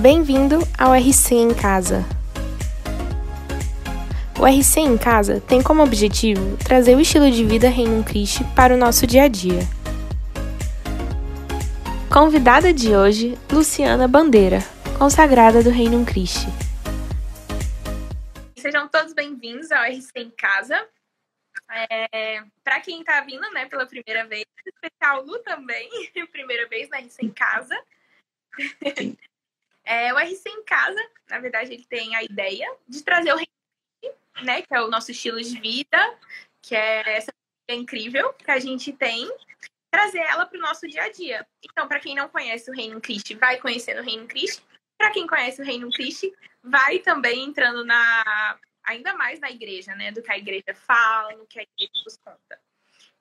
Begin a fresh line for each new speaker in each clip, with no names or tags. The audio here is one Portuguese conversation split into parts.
Bem-vindo ao RC em Casa. O RC em Casa tem como objetivo trazer o estilo de vida Reino Christi para o nosso dia a dia. Convidada de hoje, Luciana Bandeira, consagrada do Reino Christi.
Sejam todos bem-vindos ao RC em Casa. É, para quem está vindo né, pela primeira vez, especial Lu também, primeira vez na RC em Casa. É, o RC em Casa, na verdade, ele tem a ideia de trazer o Reino né, que é o nosso estilo de vida, que é essa incrível que a gente tem, trazer ela para o nosso dia a dia. Então, para quem não conhece o Reino Cristo, vai conhecendo o Reino Cristo. Para quem conhece o Reino Cristo, vai também entrando na ainda mais na igreja, né, do que a igreja fala, no que a igreja nos conta.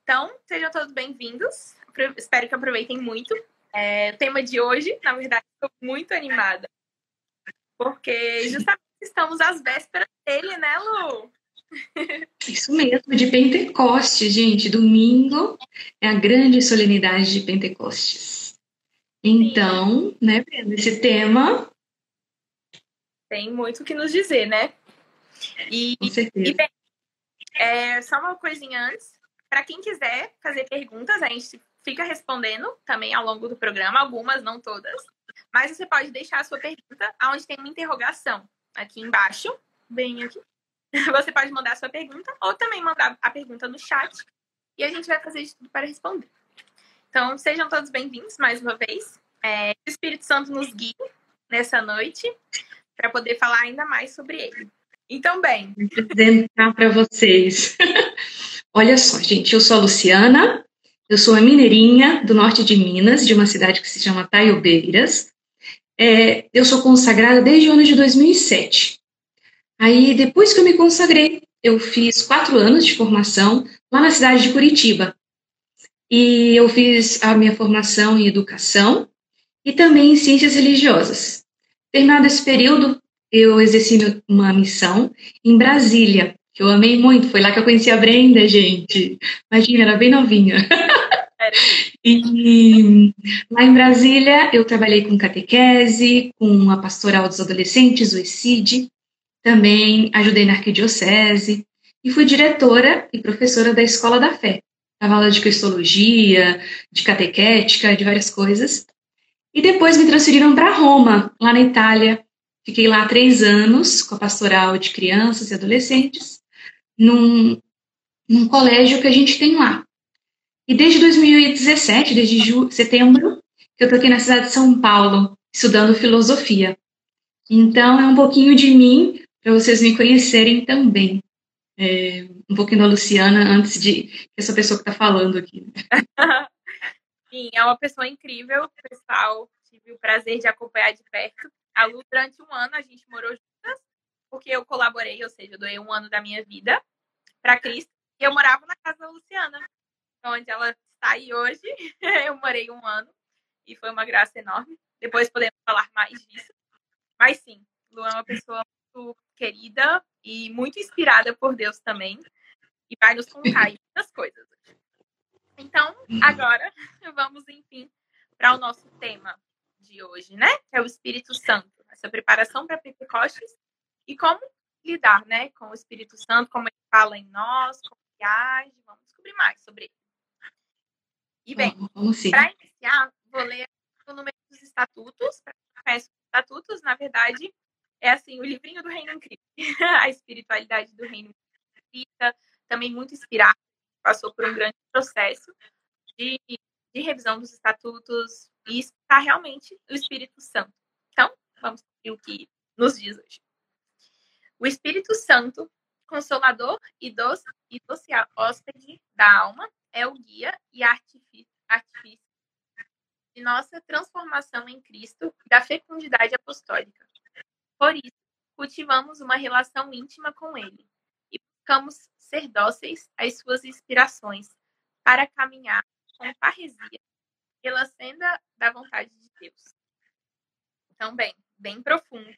Então, sejam todos bem-vindos. Espero que aproveitem muito. É, o tema de hoje, na verdade, estou muito animada. Porque justamente estamos às vésperas dele, né, Lu?
Isso mesmo, de Pentecostes, gente. Domingo é a grande solenidade de Pentecostes. Então, Sim. né, Brenda, esse tema.
Tem muito o que nos dizer, né?
E, Com certeza. E, bem,
é, só uma coisinha antes. Para quem quiser fazer perguntas, a gente fica respondendo também ao longo do programa, algumas, não todas. Mas você pode deixar a sua pergunta onde tem uma interrogação, aqui embaixo, bem aqui. Você pode mandar a sua pergunta ou também mandar a pergunta no chat e a gente vai fazer de tudo para responder. Então, sejam todos bem-vindos mais uma vez. É, o Espírito Santo nos guie nessa noite para poder falar ainda mais sobre ele. Então, bem.
Vou apresentar para vocês. Olha só, gente, eu sou a Luciana, eu sou mineirinha do norte de Minas, de uma cidade que se chama Taiobeiras. É, eu sou consagrada desde o ano de 2007. Aí, depois que eu me consagrei, eu fiz quatro anos de formação lá na cidade de Curitiba. E eu fiz a minha formação em educação e também em ciências religiosas. Terminado esse período, eu exerci uma missão em Brasília, que eu amei muito. Foi lá que eu conheci a Brenda, gente. Imagina, era bem novinha. E lá em Brasília eu trabalhei com catequese, com a pastoral dos adolescentes, o ECID, também ajudei na arquidiocese e fui diretora e professora da Escola da Fé. Dava aula de cristologia, de catequética, de várias coisas. E depois me transferiram para Roma, lá na Itália. Fiquei lá três anos com a pastoral de crianças e adolescentes, num, num colégio que a gente tem lá, e desde 2017, desde setembro, que eu estou aqui na cidade de São Paulo, estudando filosofia. Então, é um pouquinho de mim, para vocês me conhecerem também. É, um pouquinho da Luciana, antes de essa pessoa que está falando aqui.
Sim, é uma pessoa incrível, pessoal. Tive o prazer de acompanhar de perto. A Lu, durante um ano, a gente morou juntas, porque eu colaborei, ou seja, eu doei um ano da minha vida para Cristo. E eu morava na casa da Luciana onde ela está aí hoje. eu morei um ano e foi uma graça enorme. Depois podemos falar mais disso. Mas sim, Lu é uma pessoa muito querida e muito inspirada por Deus também. E vai nos contar muitas coisas. Então, agora vamos, enfim, para o nosso tema de hoje, né? Que é o Espírito Santo. Essa preparação para Pentecostes e como lidar, né, com o Espírito Santo, como ele fala em nós, como ele age. Vamos descobrir mais sobre ele. E bem, para iniciar, vou ler o número dos estatutos. Para os estatutos, na verdade, é assim, o livrinho do Reino Cristo, a espiritualidade do Reino Cristo, também muito inspirado, passou por um grande processo de, de revisão dos estatutos e está realmente o Espírito Santo. Então, vamos ver o que nos diz hoje. O Espírito Santo, consolador e doce, e doce hóspede da alma, é o guia e artifício, de nossa transformação em Cristo da fecundidade apostólica. Por isso, cultivamos uma relação íntima com Ele e buscamos ser dóceis às suas inspirações para caminhar com parresia pela senda da vontade de Deus. Então, bem, bem profundo.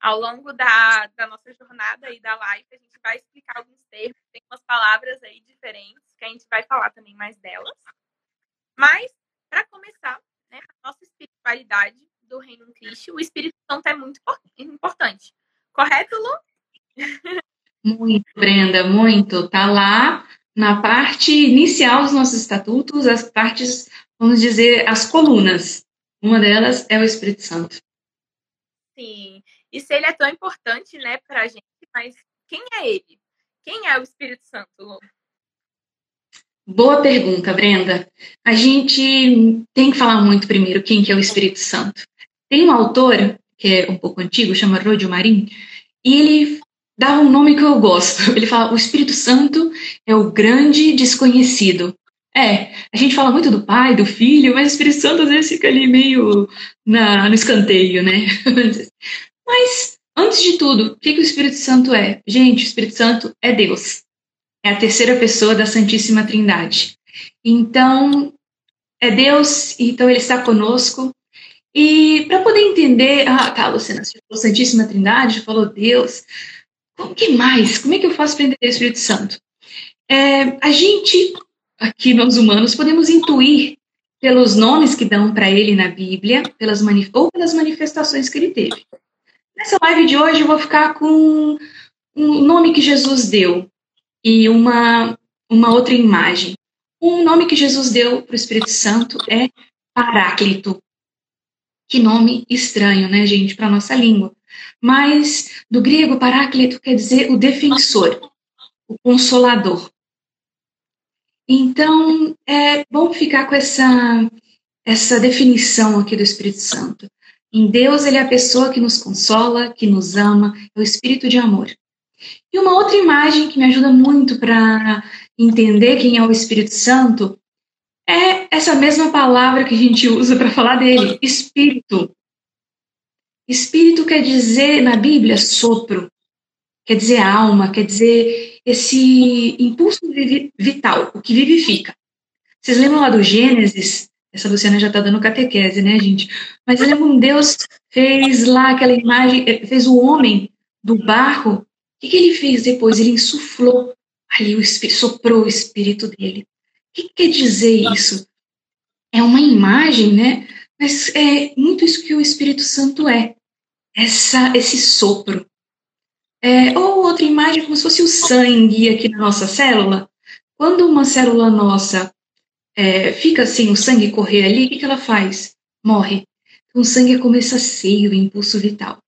Ao longo da, da nossa jornada e da live, a gente vai explicar alguns termos, tem umas palavras aí diferentes que a gente vai falar também mais delas. Mas, para começar, né, a nossa espiritualidade do Reino Cristo, o Espírito Santo é muito importante. Correto, Lu?
Muito, Brenda, muito. Tá lá na parte inicial dos nossos estatutos, as partes, vamos dizer, as colunas. Uma delas é o Espírito Santo.
Sim. E se ele é tão importante, né, para a gente, mas quem é ele? Quem é o Espírito Santo, Lu?
Boa pergunta, Brenda. A gente tem que falar muito primeiro quem que é o Espírito Santo. Tem um autor, que é um pouco antigo, chama Rodio Marim, e ele dá um nome que eu gosto. Ele fala: o Espírito Santo é o grande desconhecido. É, a gente fala muito do pai, do filho, mas o Espírito Santo às vezes fica ali meio na, no escanteio, né? mas, antes de tudo, o que, que o Espírito Santo é? Gente, o Espírito Santo é Deus. É a terceira pessoa da Santíssima Trindade. Então, é Deus, então ele está conosco. E para poder entender, ah, tá, Luciana, você falou Santíssima Trindade, falou Deus, o que mais? Como é que eu faço para entender o Espírito Santo? É, a gente, aqui nós humanos, podemos intuir pelos nomes que dão para ele na Bíblia, pelas ou pelas manifestações que ele teve. Nessa live de hoje eu vou ficar com um nome que Jesus deu e uma, uma outra imagem. Um nome que Jesus deu para o Espírito Santo é Paráclito. Que nome estranho, né, gente, para nossa língua. Mas do grego, Paráclito quer dizer o defensor, o consolador. Então, é bom ficar com essa, essa definição aqui do Espírito Santo. Em Deus, ele é a pessoa que nos consola, que nos ama, é o Espírito de amor. E uma outra imagem que me ajuda muito para entender quem é o Espírito Santo é essa mesma palavra que a gente usa para falar dele, espírito. Espírito quer dizer na Bíblia sopro, quer dizer alma, quer dizer esse impulso vital, o que vivifica. Vocês lembram lá do Gênesis? Essa Luciana já está dando catequese, né, gente? Mas lembram, Deus fez lá aquela imagem, eh, fez o homem do barro. O que, que ele fez depois? Ele insuflou ali o espírito, soprou o espírito dele. O que, que quer dizer isso? É uma imagem, né? Mas é muito isso que o Espírito Santo é. Essa, esse sopro. É, ou outra imagem como se fosse o sangue aqui na nossa célula. Quando uma célula nossa é, fica assim, o sangue correr ali, o que, que ela faz? Morre. Então, o sangue é como esse seio, impulso vital.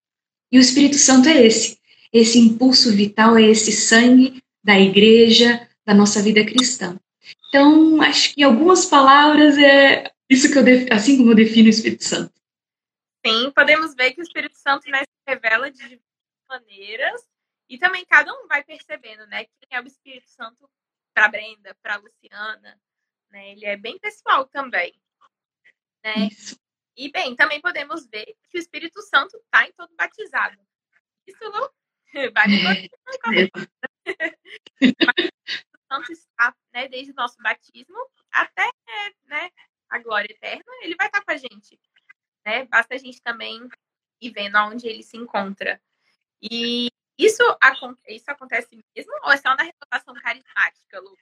E o Espírito Santo é esse. Esse impulso vital é esse sangue da igreja, da nossa vida cristã. Então, acho que em algumas palavras é isso que eu assim como eu defino o Espírito Santo.
Sim, podemos ver que o Espírito Santo né, se revela de diversas maneiras e também cada um vai percebendo, né, quem é o Espírito Santo para Brenda, para Luciana, né? Ele é bem pessoal também, né? Isso. E bem, também podemos ver que o Espírito Santo está em todo batizado. Isso não vale é. o Santo está, né, desde o nosso batismo até, né, a glória eterna, ele vai estar com a gente, né? Basta a gente também ir vendo aonde ele se encontra. E isso, isso acontece mesmo ou é só na renovação carismática, Lu?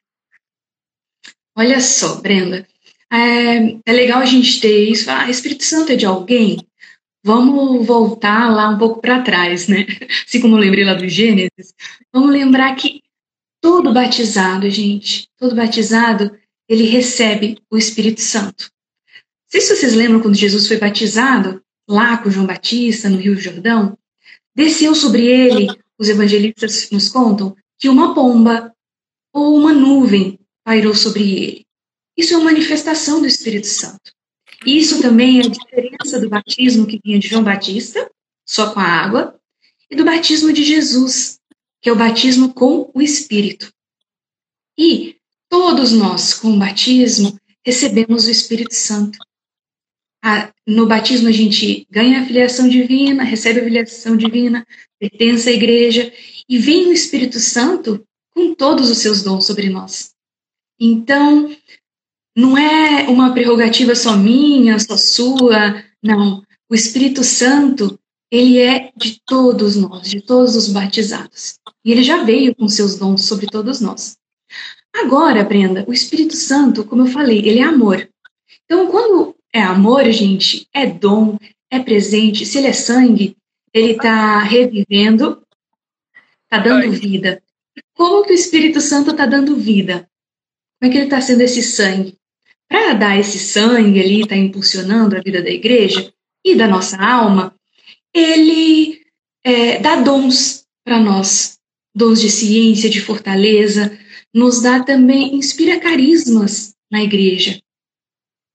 Olha só, Brenda, é, é, legal a gente ter isso. Ah, Espírito Santo é de alguém? Vamos voltar lá um pouco para trás, né? Assim como eu lembrei lá do Gênesis. Vamos lembrar que todo batizado, gente, todo batizado, ele recebe o Espírito Santo. Não sei se vocês lembram quando Jesus foi batizado, lá com João Batista, no Rio Jordão, desceu sobre ele, os evangelistas nos contam, que uma pomba ou uma nuvem pairou sobre ele. Isso é uma manifestação do Espírito Santo. Isso também é a diferença do batismo que vinha de João Batista, só com a água, e do batismo de Jesus, que é o batismo com o Espírito. E todos nós, com o batismo, recebemos o Espírito Santo. no batismo a gente ganha a filiação divina, recebe a filiação divina, pertence à igreja e vem o Espírito Santo com todos os seus dons sobre nós. Então, não é uma prerrogativa só minha, só sua, não. O Espírito Santo, ele é de todos nós, de todos os batizados. E ele já veio com seus dons sobre todos nós. Agora, Brenda, o Espírito Santo, como eu falei, ele é amor. Então, quando é amor, gente, é dom, é presente, se ele é sangue, ele está revivendo, está dando vida. Como que o Espírito Santo está dando vida? Como é que ele está sendo esse sangue? Para dar esse sangue ali, está impulsionando a vida da igreja e da nossa alma, ele é, dá dons para nós, dons de ciência, de fortaleza, nos dá também, inspira carismas na igreja.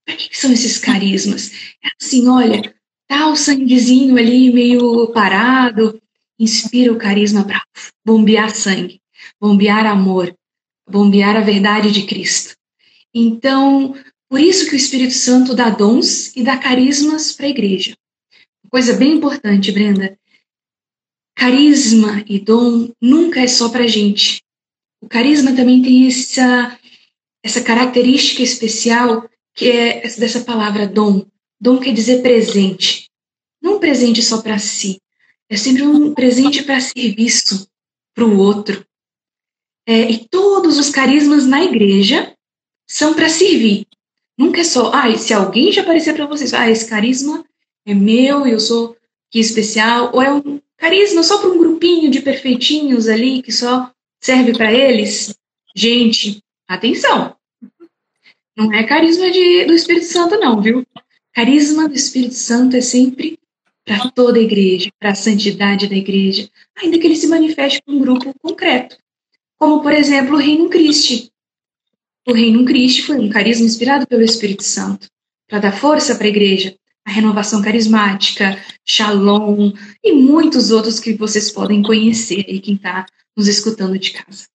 Para que, que são esses carismas? É assim, olha, tá o sanguezinho ali meio parado, inspira o carisma para bombear sangue, bombear amor, bombear a verdade de Cristo. Então, por isso que o Espírito Santo dá dons e dá carismas para a igreja. Coisa bem importante, Brenda. Carisma e dom nunca é só para gente. O carisma também tem essa, essa característica especial que é dessa palavra dom. Dom quer dizer presente. Não um presente só para si. É sempre um presente para ser visto para o outro. É, e todos os carismas na igreja são para servir. Nunca é só, ah, se alguém já aparecer para vocês, ah, esse carisma é meu, eu sou que especial, ou é um carisma só para um grupinho de perfeitinhos ali que só serve para eles. Gente, atenção. Não é carisma de, do Espírito Santo, não, viu? Carisma do Espírito Santo é sempre para toda a igreja, para a santidade da igreja, ainda que ele se manifeste com um grupo concreto. Como, por exemplo, o Reino Cristo. O Reino Cristo foi um carisma inspirado pelo Espírito Santo, para dar força para a igreja, a renovação carismática, Shalom e muitos outros que vocês podem conhecer e quem está nos escutando de casa.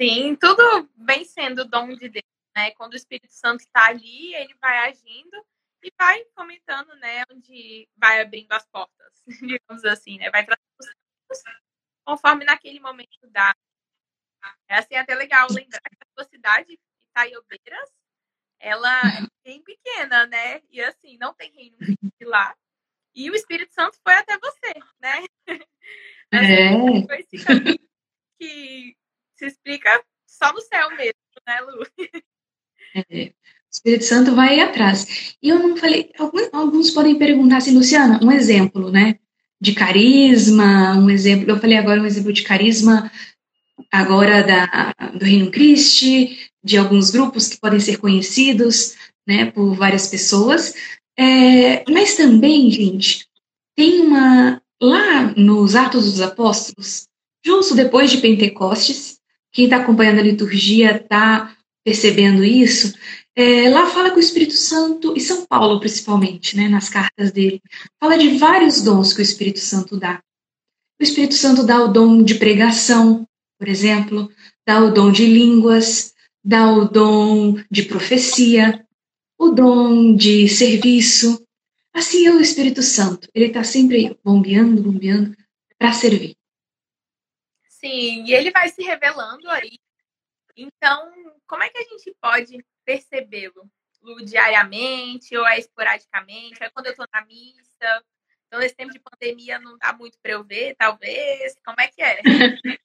Sim, tudo vem sendo dom de Deus, né? Quando o Espírito Santo está ali, ele vai agindo e vai comentando, né, onde vai abrindo as portas, digamos assim, né? Vai trazendo conforme naquele momento dá. É assim até legal lembrar que a sua cidade, Itaiobeiras, ela é bem pequena, né? E assim, não tem reino lá. E o Espírito Santo foi até você, né? É. Foi esse caminho que se explica só no céu mesmo, né, Lu?
É. O Espírito Santo vai atrás. E eu não falei, alguns, alguns podem perguntar assim, Luciana, um exemplo, né? De carisma, um exemplo, eu falei agora um exemplo de carisma agora da, do Reino Christi, de alguns grupos que podem ser conhecidos né, por várias pessoas. É, mas também, gente, tem uma. Lá nos Atos dos Apóstolos, justo depois de Pentecostes, quem está acompanhando a liturgia está percebendo isso. É, lá fala que o Espírito Santo, e São Paulo principalmente, né, nas cartas dele, fala de vários dons que o Espírito Santo dá. O Espírito Santo dá o dom de pregação, por exemplo, dá o dom de línguas, dá o dom de profecia, o dom de serviço. Assim é o Espírito Santo. Ele está sempre bombeando, bombeando para servir.
Sim, e ele vai se revelando aí. Então, como é que a gente pode percebê-lo? Diariamente ou é esporadicamente? É quando eu estou na missa? Então, nesse tempo de pandemia não dá muito para eu ver, talvez? Como é que é?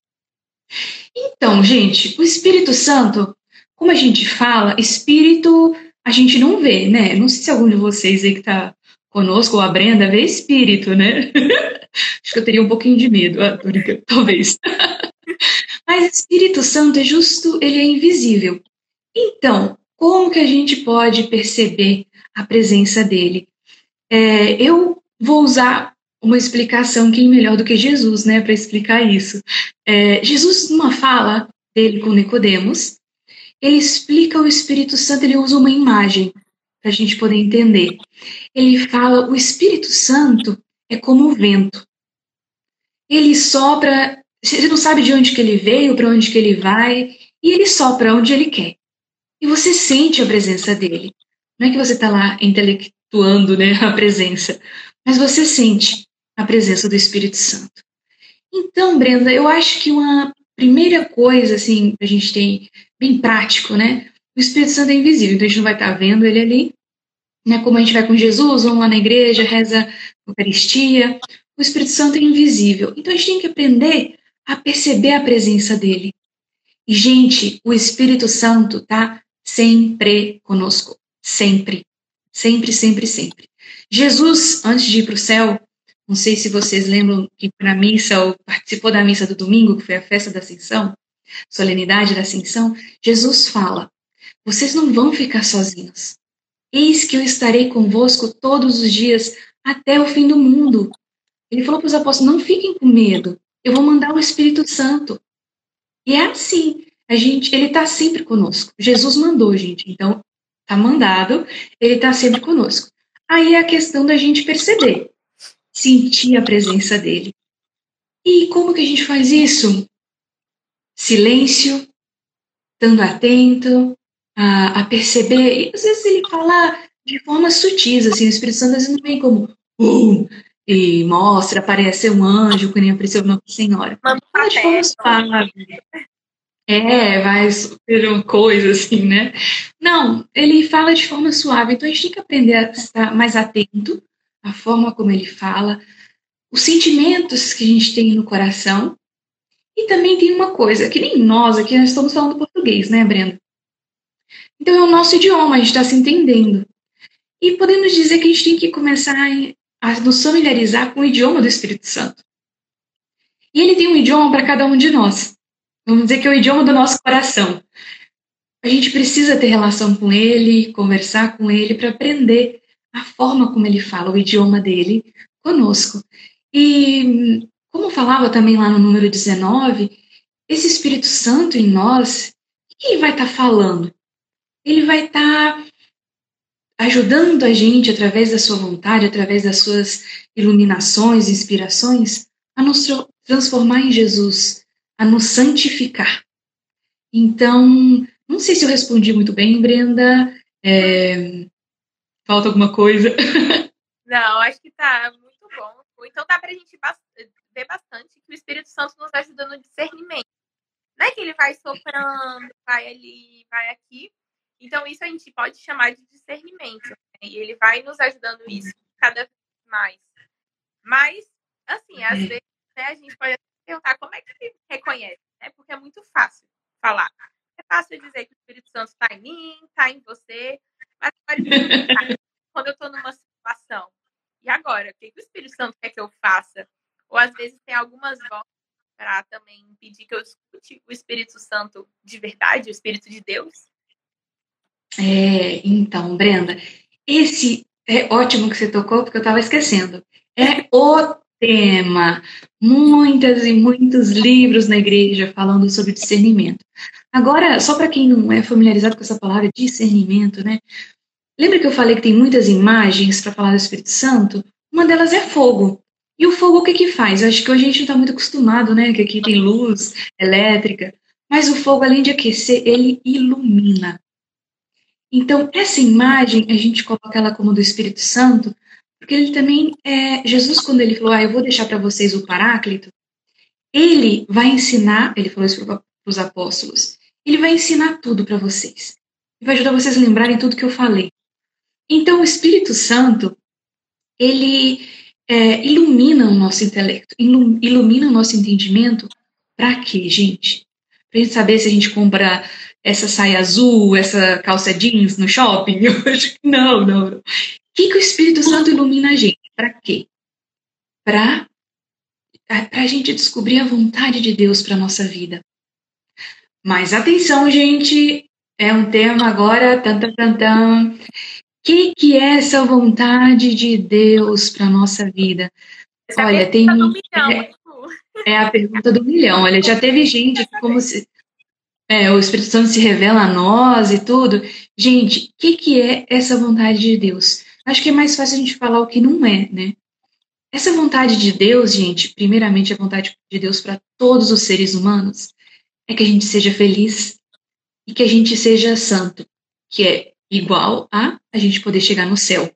então, gente, o Espírito Santo, como a gente fala, espírito a gente não vê, né? Não sei se algum de vocês aí que está conosco, ou a Brenda, vê espírito, né? Acho que eu teria um pouquinho de medo, ah, talvez. Mas Espírito Santo é justo, ele é invisível. Então, como que a gente pode perceber a presença dele? É, eu vou usar uma explicação que é melhor do que Jesus, né, para explicar isso. É, Jesus, numa fala dele com Nicodemos, ele explica o Espírito Santo, ele usa uma imagem para a gente poder entender. Ele fala: o Espírito Santo é como o vento. Ele sopra, você não sabe de onde que ele veio, para onde que ele vai, e ele sopra onde ele quer. E você sente a presença dele. Não é que você está lá intelectuando né, a presença, mas você sente a presença do Espírito Santo. Então, Brenda, eu acho que uma primeira coisa, assim, a gente tem bem prático, né? O Espírito Santo é invisível, então a gente não vai estar vendo ele ali, né? Como a gente vai com Jesus, vamos lá na igreja, reza a Eucaristia. O Espírito Santo é invisível. Então a gente tem que aprender a perceber a presença dele. E, gente, o Espírito Santo tá sempre conosco. Sempre. Sempre, sempre, sempre. Jesus, antes de ir para o céu, não sei se vocês lembram que na missa, ou participou da missa do domingo, que foi a festa da Ascensão, solenidade da Ascensão, Jesus fala: Vocês não vão ficar sozinhos. Eis que eu estarei convosco todos os dias até o fim do mundo. Ele falou para os apóstolos: Não fiquem com medo, eu vou mandar o Espírito Santo. E é assim, a gente, ele está sempre conosco. Jesus mandou, gente. Então, está mandado, ele está sempre conosco. Aí é a questão da gente perceber, sentir a presença dele. E como que a gente faz isso? Silêncio, estando atento a, a perceber. E às vezes ele fala de forma sutis, assim, o Espírito Santo às vezes não vem como uh, e mostra, aparece um anjo, que nem apareceu uma senhora. Fala de forma suave. É, ser uma coisa assim, né? Não, ele fala de forma suave, então a gente tem que aprender a estar mais atento à forma como ele fala, os sentimentos que a gente tem no coração. E também tem uma coisa, que nem nós aqui, nós estamos falando português, né, Brenda? Então é o nosso idioma, a gente está se entendendo. E podemos dizer que a gente tem que começar a nos familiarizar com o idioma do Espírito Santo. E ele tem um idioma para cada um de nós. Vamos dizer que é o idioma do nosso coração. A gente precisa ter relação com ele, conversar com ele para aprender a forma como ele fala, o idioma dele conosco. E como falava também lá no número 19, esse Espírito Santo em nós, o que ele vai estar tá falando? Ele vai estar tá ajudando a gente através da sua vontade, através das suas iluminações, inspirações, a nos transformar em Jesus, a nos santificar. Então, não sei se eu respondi muito bem, Brenda. É... Falta alguma coisa?
Não, acho que tá muito bom. Então dá pra gente ver bastante que o Espírito Santo nos ajuda no discernimento. Não é que ele vai soprando, vai ali, vai aqui. Então, isso a gente pode chamar de discernimento. Né? E ele vai nos ajudando isso cada vez mais. Mas, assim, às vezes né, a gente pode perguntar como é que se reconhece, né? Porque é muito fácil falar. É fácil dizer que o Espírito Santo está em mim, está em você, mas quando eu estou numa situação. E agora, o que, que o Espírito Santo quer que eu faça? Ou às vezes tem algumas vozes para também pedir que eu escute o Espírito Santo de verdade, o Espírito de Deus.
É, então, Brenda, esse é ótimo que você tocou, porque eu estava esquecendo. É o tema. Muitas e muitos livros na igreja falando sobre discernimento. Agora, só para quem não é familiarizado com essa palavra discernimento, né? Lembra que eu falei que tem muitas imagens para falar do Espírito Santo? Uma delas é fogo. E o fogo o que que faz? Acho que hoje a gente não está muito acostumado, né? Que aqui tem luz elétrica. Mas o fogo, além de aquecer, ele ilumina. Então, essa imagem, a gente coloca ela como do Espírito Santo, porque ele também, é, Jesus, quando ele falou, ah, eu vou deixar para vocês o Paráclito, ele vai ensinar, ele falou isso para os apóstolos, ele vai ensinar tudo para vocês. Vai ajudar vocês a lembrarem tudo que eu falei. Então, o Espírito Santo, ele é, ilumina o nosso intelecto, ilumina o nosso entendimento. Para quê, gente? Para gente saber se a gente compra essa saia azul, essa calça jeans no shopping? Eu acho que não, não que, que o Espírito Santo ilumina a gente? Para quê? Para a gente descobrir a vontade de Deus para nossa vida. Mas atenção, gente, é um tema agora, tan, tan, tan, que, que é essa vontade de Deus para nossa vida?
Essa é Olha, tem. É,
é, a pergunta do milhão. Olha, já teve gente como se. É, o Espírito Santo se revela a nós e tudo. Gente, o que, que é essa vontade de Deus? Acho que é mais fácil a gente falar o que não é, né? Essa vontade de Deus, gente, primeiramente a vontade de Deus para todos os seres humanos, é que a gente seja feliz e que a gente seja santo, que é igual a a gente poder chegar no céu.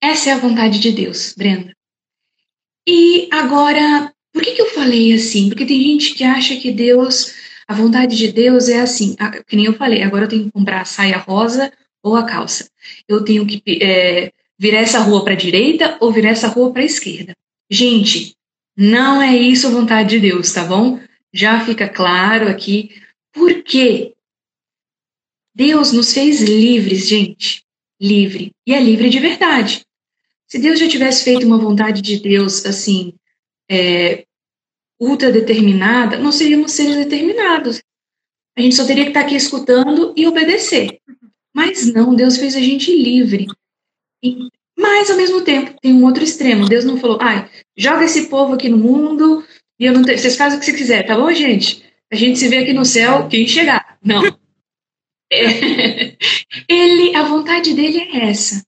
Essa é a vontade de Deus, Brenda. E agora, por que, que eu falei assim? Porque tem gente que acha que Deus, a vontade de Deus é assim, que nem eu falei, agora eu tenho que comprar a saia rosa ou a calça. Eu tenho que é, virar essa rua para a direita ou virar essa rua para a esquerda. Gente, não é isso a vontade de Deus, tá bom? Já fica claro aqui. Por quê? Deus nos fez livres, gente. livre. E é livre de verdade. Se Deus já tivesse feito uma vontade de Deus, assim, é, ultra determinada, não seríamos seres determinados. A gente só teria que estar aqui escutando e obedecer. Mas não, Deus fez a gente livre. E, mas, ao mesmo tempo, tem um outro extremo. Deus não falou, ai, joga esse povo aqui no mundo e eu não te... vocês fazem o que você quiser, tá bom, gente? A gente se vê aqui no céu, quem chegar. Não. É, ele, a vontade dele é essa.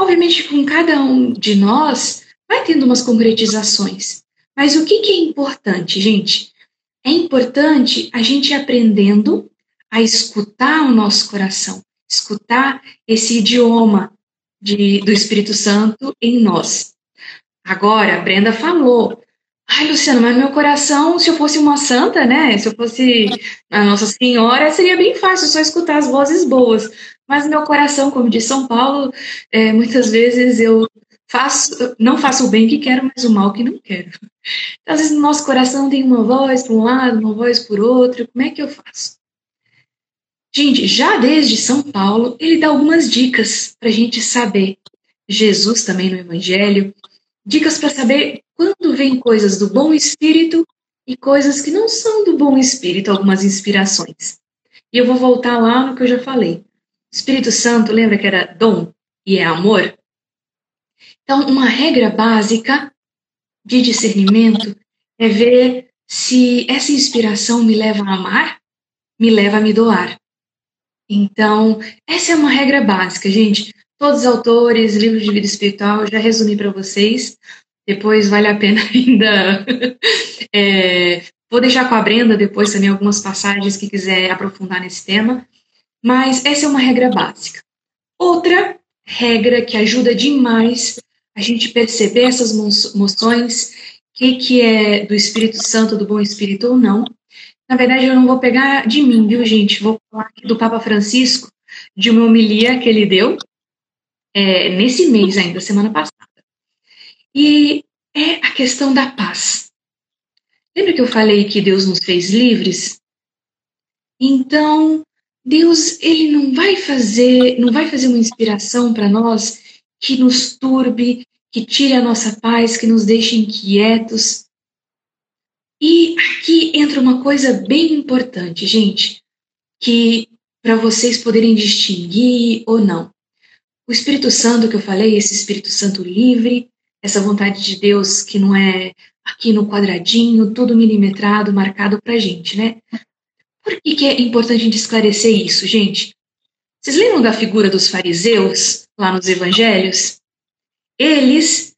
Obviamente, com cada um de nós, vai tendo umas concretizações. Mas o que, que é importante, gente? É importante a gente ir aprendendo a escutar o nosso coração, escutar esse idioma de, do Espírito Santo em nós. Agora, a Brenda falou, Ai, Luciano, mas meu coração, se eu fosse uma santa, né? Se eu fosse a Nossa Senhora, seria bem fácil só escutar as vozes boas. Mas meu coração, como diz São Paulo, é, muitas vezes eu faço, não faço o bem que quero, mas o mal que não quero. Então, às vezes no nosso coração tem uma voz para um lado, uma voz por outro. Como é que eu faço? Gente, já desde São Paulo, ele dá algumas dicas para a gente saber. Jesus também no Evangelho, dicas para saber quando vem coisas do bom espírito e coisas que não são do bom espírito, algumas inspirações. E eu vou voltar lá no que eu já falei. Espírito Santo, lembra que era dom e é amor? Então, uma regra básica de discernimento é ver se essa inspiração me leva a amar, me leva a me doar. Então, essa é uma regra básica, gente. Todos os autores, livros de vida espiritual, já resumi para vocês. Depois vale a pena ainda. é, vou deixar com a Brenda depois também algumas passagens que quiser aprofundar nesse tema. Mas essa é uma regra básica. Outra regra que ajuda demais a gente perceber essas moções, o que, que é do Espírito Santo, do bom Espírito ou não. Na verdade, eu não vou pegar de mim, viu, gente? Vou falar aqui do Papa Francisco, de uma homilia que ele deu é, nesse mês ainda, semana passada. E é a questão da paz. Lembra que eu falei que Deus nos fez livres? Então, Deus, ele não vai fazer, não vai fazer uma inspiração para nós que nos turbe, que tire a nossa paz, que nos deixe inquietos. E aqui entra uma coisa bem importante, gente, que para vocês poderem distinguir ou não. O Espírito Santo que eu falei, esse Espírito Santo livre, essa vontade de Deus que não é aqui no quadradinho, tudo milimetrado, marcado para gente, né? Por que, que é importante a gente esclarecer isso, gente? Vocês lembram da figura dos fariseus lá nos evangelhos? Eles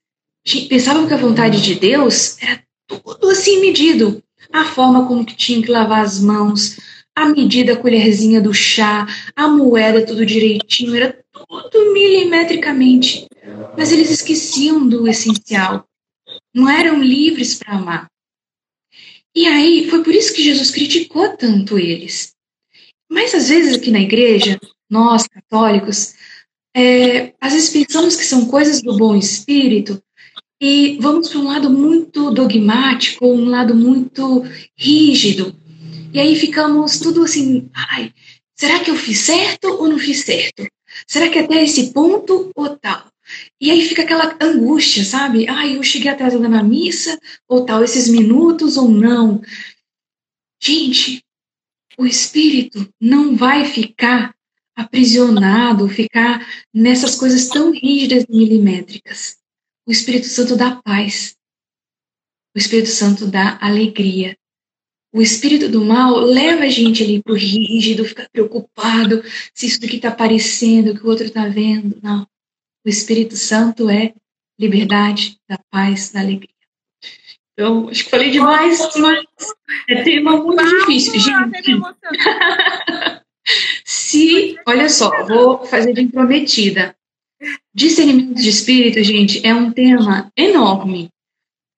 pensavam que a vontade de Deus era tudo assim medido. A forma como que tinham que lavar as mãos, a medida, a colherzinha do chá, a moeda, tudo direitinho, era tudo milimetricamente. Mas eles esqueciam do essencial. Não eram livres para amar. E aí, foi por isso que Jesus criticou tanto eles. Mas às vezes aqui na igreja, nós católicos, é, às vezes pensamos que são coisas do bom espírito e vamos para um lado muito dogmático, um lado muito rígido. E aí ficamos tudo assim, ai, será que eu fiz certo ou não fiz certo? Será que até esse ponto ou tal? E aí fica aquela angústia, sabe? Ai, eu cheguei atrasada na missa ou tal, esses minutos ou não. Gente, o espírito não vai ficar aprisionado, ficar nessas coisas tão rígidas e milimétricas. O Espírito Santo dá paz. O Espírito Santo dá alegria. O espírito do mal leva a gente ali pro rígido, ficar preocupado se isso daqui está aparecendo, o que o outro está vendo. Não. O Espírito Santo é liberdade, da paz, da alegria. Então, acho que falei demais, mas é tema muito difícil. Gente, se, olha só, vou fazer de intrometida. Discernimento de espírito, gente, é um tema enorme.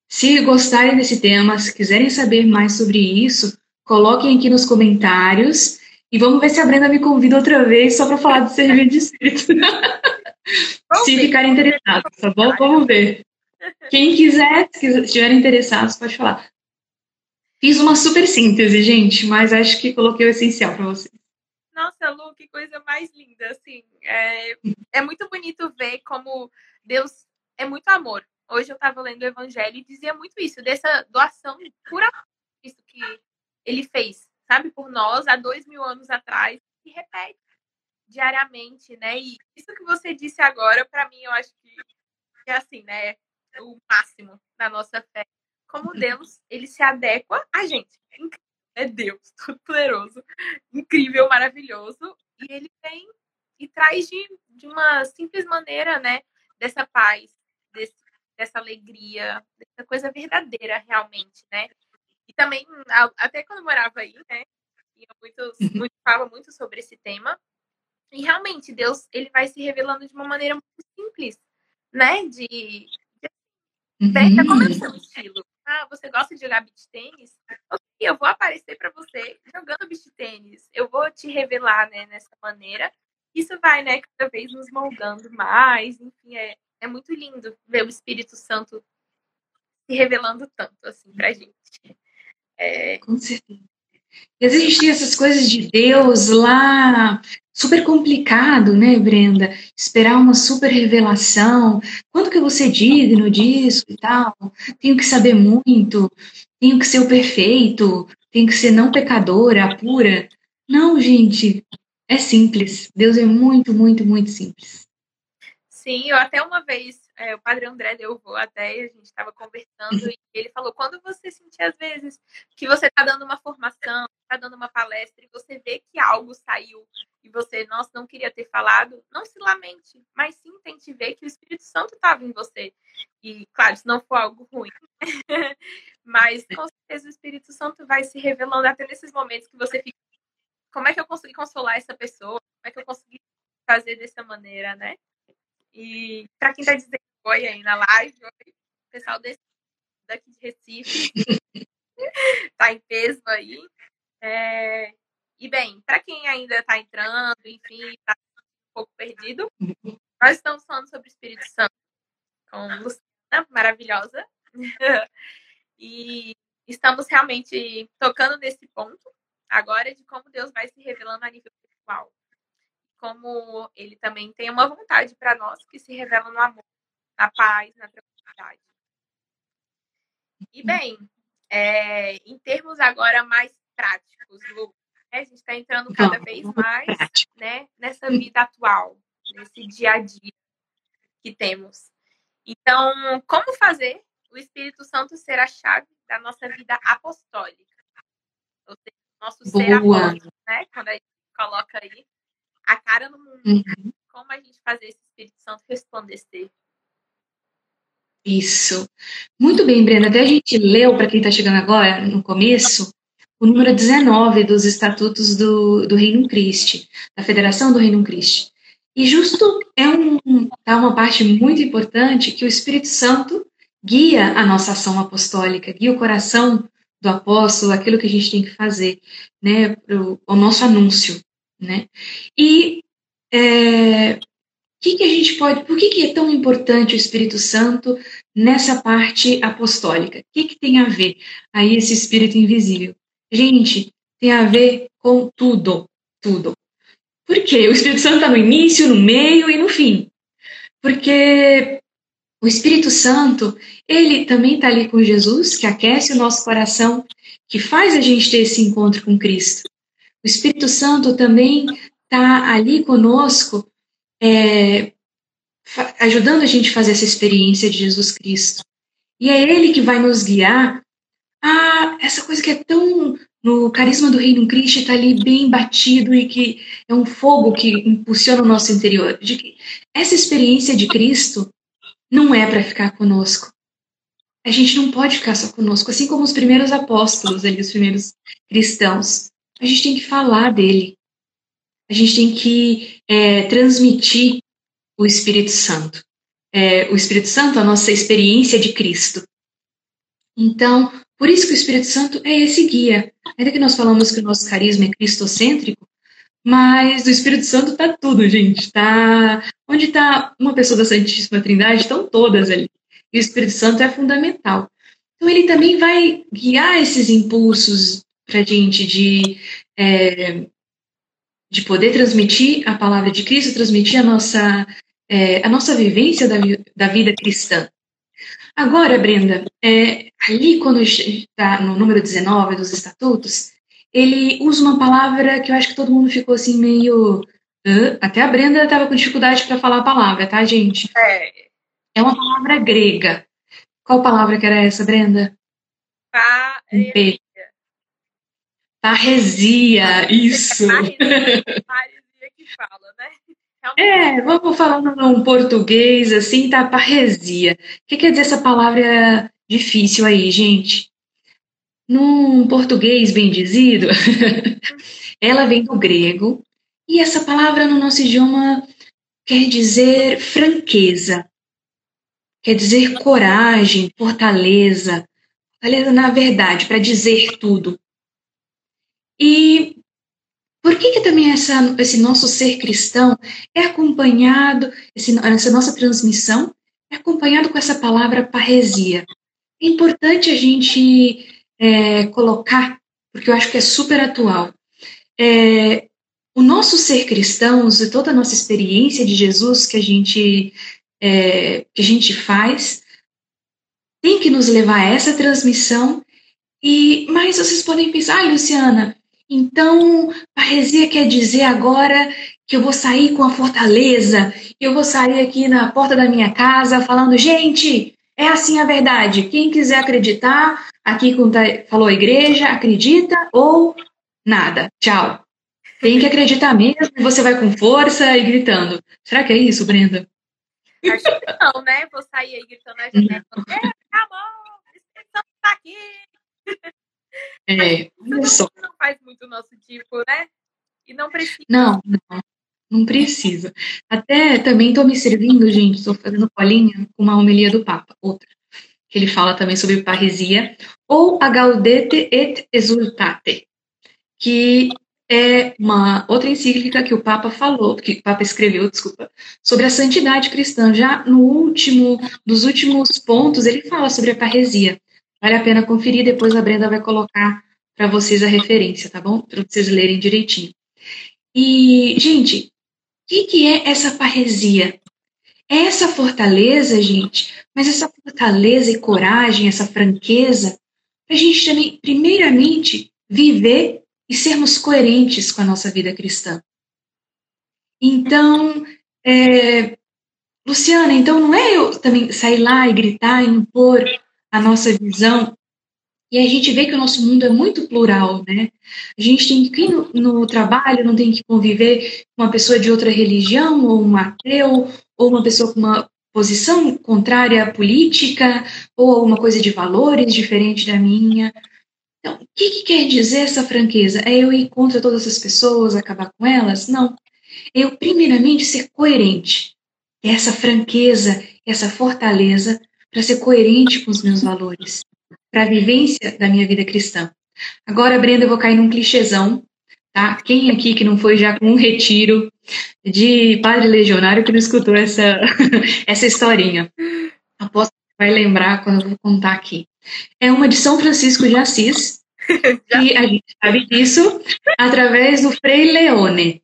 Se gostarem desse tema, se quiserem saber mais sobre isso, coloquem aqui nos comentários e vamos ver se a Brenda me convida outra vez só para falar de discernimento de espírito. se ficarem interessados, tá bom? Vamos ver. Quem quiser, se estiverem interessados, pode falar. Fiz uma super síntese, gente, mas acho que coloquei o essencial para vocês.
Nossa, Lu, que coisa mais linda, assim. É, é muito bonito ver como Deus é muito amor. Hoje eu estava lendo o Evangelho e dizia muito isso, dessa doação amor, isso que ele fez, sabe, por nós há dois mil anos atrás, e repete diariamente, né? E isso que você disse agora, para mim, eu acho que é assim, né? O máximo da nossa fé. Como uhum. Deus, ele se adequa a gente. É Deus, todo poderoso, incrível, maravilhoso. E ele vem e traz de, de uma simples maneira, né? Dessa paz, desse, dessa alegria, dessa coisa verdadeira, realmente, né? E também, até quando eu morava aí, né? Eu muito, uhum. muito, fala muito sobre esse tema. E realmente, Deus, ele vai se revelando de uma maneira muito simples, né? De. de uhum. como é o seu estilo? Ah, você gosta de jogar beach tênis? Ok, eu vou aparecer para você jogando beach tênis. Eu vou te revelar, né, nessa maneira. Isso vai, né, cada vez nos moldando mais. Enfim, é, é muito lindo ver o Espírito Santo se revelando tanto, assim, pra gente.
É... Com certeza. E às vezes a gente tem essas coisas de Deus lá super complicado, né, Brenda? Esperar uma super revelação. Quanto que eu vou ser digno disso e tal? Tenho que saber muito, tenho que ser o perfeito, tenho que ser não pecadora, pura. Não, gente, é simples. Deus é muito, muito, muito simples.
Sim, eu até uma vez é, o padre André deu voo até, a gente estava conversando e ele falou: quando você sentir às vezes que você está dando uma formação, está dando uma palestra e você vê que algo saiu e você, nossa, não queria ter falado, não se lamente, mas sim tente ver que o Espírito Santo estava em você. E, claro, se não for algo ruim, mas com certeza o Espírito Santo vai se revelando até nesses momentos que você fica: como é que eu consegui consolar essa pessoa? Como é que eu consegui fazer dessa maneira, né? E para quem está dizendo oi aí na live, oi, pessoal desse, daqui de Recife, tá em peso aí. É, e bem, para quem ainda está entrando, enfim, está um pouco perdido, nós estamos falando sobre o Espírito Santo com Luciana, maravilhosa. e estamos realmente tocando nesse ponto agora de como Deus vai se revelando a nível pessoal como ele também tem uma vontade para nós que se revela no amor, na paz, na tranquilidade. E uhum. bem, é, em termos agora mais práticos, Lu, né, a gente está entrando cada vez mais né, nessa vida atual, nesse dia a dia que temos. Então, como fazer o Espírito Santo ser a chave da nossa vida apostólica? Ou seja, nosso Boa. ser apóstolo, né? Quando a gente coloca aí a cara no mundo. Uhum. Como a gente fazer esse Espírito Santo resplandecer?
Isso. Muito bem, Brenda. Até a gente leu, para quem está chegando agora, no começo, o número 19 dos Estatutos do, do Reino Cristo, da Federação do Reino Cristo. E justo é um, tá uma parte muito importante que o Espírito Santo guia a nossa ação apostólica, guia o coração do apóstolo, aquilo que a gente tem que fazer, né, o, o nosso anúncio. Né? E é, que, que a gente pode, por que, que é tão importante o Espírito Santo nessa parte apostólica? O que, que tem a ver aí esse Espírito invisível? Gente, tem a ver com tudo, tudo. Por quê? O Espírito Santo está no início, no meio e no fim. Porque o Espírito Santo, ele também está ali com Jesus, que aquece o nosso coração, que faz a gente ter esse encontro com Cristo. O Espírito Santo também está ali conosco, é, ajudando a gente a fazer essa experiência de Jesus Cristo. E é Ele que vai nos guiar a essa coisa que é tão no carisma do Reino Cristo está ali bem batido e que é um fogo que impulsiona o nosso interior. De que essa experiência de Cristo não é para ficar conosco. A gente não pode ficar só conosco, assim como os primeiros apóstolos, ali, os primeiros cristãos a gente tem que falar dele. A gente tem que é, transmitir o Espírito Santo. É, o Espírito Santo, a nossa experiência de Cristo. Então, por isso que o Espírito Santo é esse guia. Ainda que nós falamos que o nosso carisma é cristocêntrico, mas do Espírito Santo está tudo, gente. Tá onde está uma pessoa da Santíssima Trindade, estão todas ali. E o Espírito Santo é fundamental. Então ele também vai guiar esses impulsos para a gente de, é, de poder transmitir a palavra de Cristo, transmitir a nossa, é, a nossa vivência da, da vida cristã. Agora, Brenda, é, ali quando está no número 19 dos estatutos, ele usa uma palavra que eu acho que todo mundo ficou assim meio. Até a Brenda estava com dificuldade para falar a palavra, tá, gente?
É.
É uma palavra grega. Qual palavra que era essa, Brenda?
Paresia.
Parresia, isso.
Paresia, paresia que fala, né?
É, vamos falar num português assim, tá? Parresia. O que quer dizer essa palavra difícil aí, gente? Num português bem dizido, ela vem do grego e essa palavra no nosso idioma quer dizer franqueza, quer dizer coragem, fortaleza, fortaleza na verdade, para dizer tudo. E por que, que também essa, esse nosso ser cristão é acompanhado, esse, essa nossa transmissão é acompanhado com essa palavra parresia? É importante a gente é, colocar, porque eu acho que é super atual. É, o nosso ser cristão, e toda a nossa experiência de Jesus que a gente, é, que a gente faz, tem que nos levar a essa transmissão. E mas vocês podem pensar, ah, Luciana, então parresia quer dizer agora que eu vou sair com a fortaleza, eu vou sair aqui na porta da minha casa falando, gente, é assim a verdade. Quem quiser acreditar, aqui falou a igreja, acredita ou nada. Tchau. Tem que acreditar mesmo, você vai com força e gritando. Será que é isso, Brenda?
Acho que não, né? Vou sair aí gritando a janela. É, acabou! Está aqui!
É, olha só.
Não faz muito o nosso tipo, né? E não precisa.
Não, não. Não precisa. Até também estou me servindo, gente, estou fazendo colinha com uma homilia do Papa, outra, que ele fala também sobre parresia, ou a Gaudete et Exultate, que é uma outra encíclica que o Papa falou, que o Papa escreveu, desculpa, sobre a santidade cristã. Já no último, dos últimos pontos, ele fala sobre a parresia. Vale a pena conferir, depois a Brenda vai colocar para vocês a referência, tá bom? Para vocês lerem direitinho. E, gente, que, que é essa parresia? É essa fortaleza, gente, mas essa fortaleza e coragem, essa franqueza, a gente também, primeiramente, viver e sermos coerentes com a nossa vida cristã. Então, é, Luciana, então não é eu também sair lá e gritar impor a nossa visão e a gente vê que o nosso mundo é muito plural, né? A gente tem que no, no, trabalho, não tem que conviver com uma pessoa de outra religião, ou um ateu, ou uma pessoa com uma posição contrária à política, ou alguma coisa de valores diferente da minha. Então, o que, que quer dizer essa franqueza? É eu ir contra todas as pessoas, acabar com elas? Não. É eu, primeiramente, ser coerente. É essa franqueza, essa fortaleza para ser coerente com os meus valores para a vivência da minha vida cristã. Agora, Brenda, eu vou cair num clichêzão, tá? Quem aqui que não foi já com um retiro de padre legionário que não escutou essa, essa historinha? Aposto que vai lembrar quando eu vou contar aqui. É uma de São Francisco de Assis, e a gente sabe disso através do Frei Leone,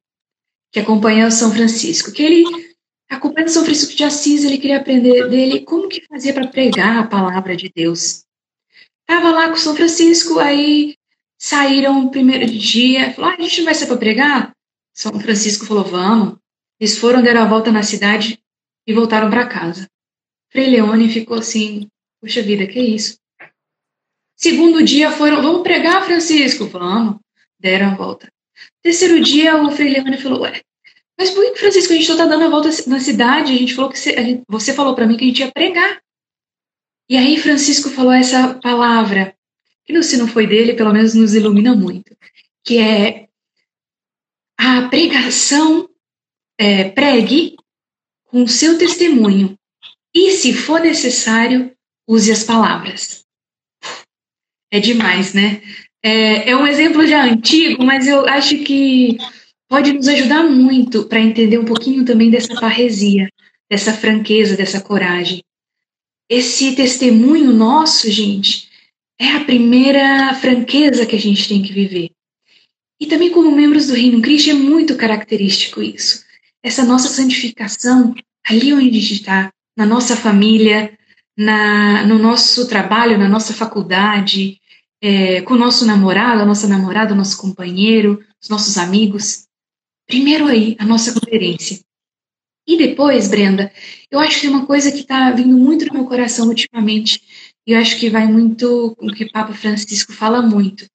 que acompanha o São Francisco, que ele acompanhando São Francisco de Assis, ele queria aprender dele como que fazia para pregar a palavra de Deus. Tava lá com São Francisco, aí saíram o primeiro dia, falou, ah, a gente não vai ser para pregar? São Francisco falou, vamos. Eles foram, deram a volta na cidade e voltaram para casa. Frei Leone ficou assim, puxa vida, que isso? Segundo dia foram, vamos pregar, Francisco? Vamos. Deram a volta. Terceiro dia, o Frei Leone falou, ué, mas por que, Francisco, a gente só tá dando a volta na cidade? A gente falou que você, você falou para mim que a gente ia pregar. E aí Francisco falou essa palavra, que se não foi dele, pelo menos nos ilumina muito, que é a pregação é, pregue com o seu testemunho e, se for necessário, use as palavras. É demais, né? É, é um exemplo já antigo, mas eu acho que pode nos ajudar muito para entender um pouquinho também dessa parresia, dessa franqueza, dessa coragem. Esse testemunho nosso, gente, é a primeira franqueza que a gente tem que viver. E também como membros do Reino Cristo é muito característico isso. Essa nossa santificação ali onde a gente está, na nossa família, na, no nosso trabalho, na nossa faculdade, é, com o nosso namorado, a nossa namorada, o nosso companheiro, os nossos amigos. Primeiro aí, a nossa coerência. E depois, Brenda, eu acho que tem uma coisa que está vindo muito no meu coração ultimamente, e eu acho que vai muito com o que Papa Francisco fala muito,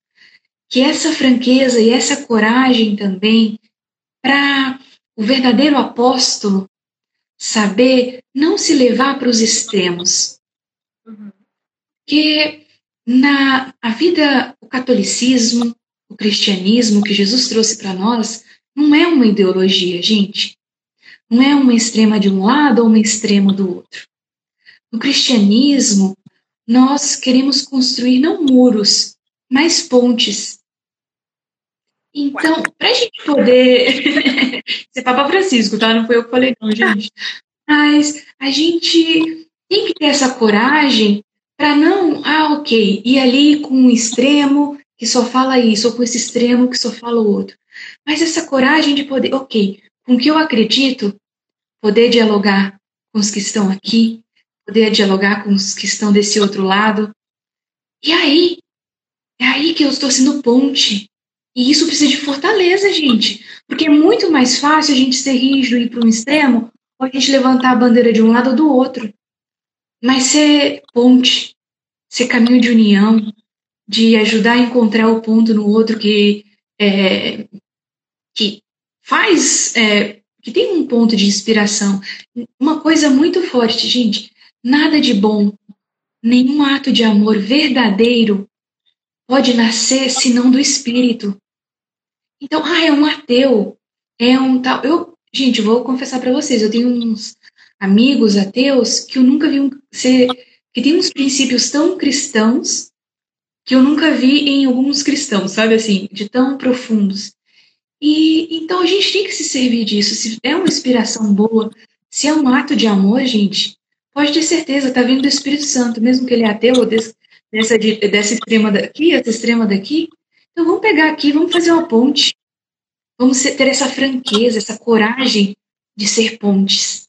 que essa franqueza e essa coragem também para o verdadeiro apóstolo saber não se levar para os extremos. Uhum. Que na a vida, o catolicismo, o cristianismo que Jesus trouxe para nós, não é uma ideologia, gente. Não é uma extrema de um lado ou uma extrema do outro. No cristianismo, nós queremos construir não muros, mas pontes. Então, para a gente poder. Isso é Papa Francisco, tá? Não foi eu que falei, não, gente. Mas a gente tem que ter essa coragem para não, ah, ok, ir ali com um extremo que só fala isso, ou com esse extremo que só fala o outro. Mas essa coragem de poder, ok, com o que eu acredito, poder dialogar com os que estão aqui, poder dialogar com os que estão desse outro lado. E aí, é aí que eu estou sendo ponte. E isso precisa de fortaleza, gente. Porque é muito mais fácil a gente ser rígido e ir para um extremo, ou a gente levantar a bandeira de um lado ou do outro. Mas ser ponte, ser caminho de união, de ajudar a encontrar o ponto no outro que, é, que faz, é, que tem um ponto de inspiração. Uma coisa muito forte, gente, nada de bom, nenhum ato de amor verdadeiro pode nascer senão do espírito. Então, ah, é um ateu, é um tal. Eu, gente, vou confessar para vocês, eu tenho uns amigos ateus que eu nunca vi um, ser que tem uns princípios tão cristãos que eu nunca vi em alguns cristãos, sabe assim, de tão profundos. E então a gente tem que se servir disso. Se é uma inspiração boa, se é um ato de amor, gente, pode ter certeza, tá vindo do Espírito Santo, mesmo que ele é ateu, desse, dessa, dessa extrema daqui, essa extrema daqui. Então vamos pegar aqui, vamos fazer uma ponte. Vamos ter essa franqueza, essa coragem de ser pontes.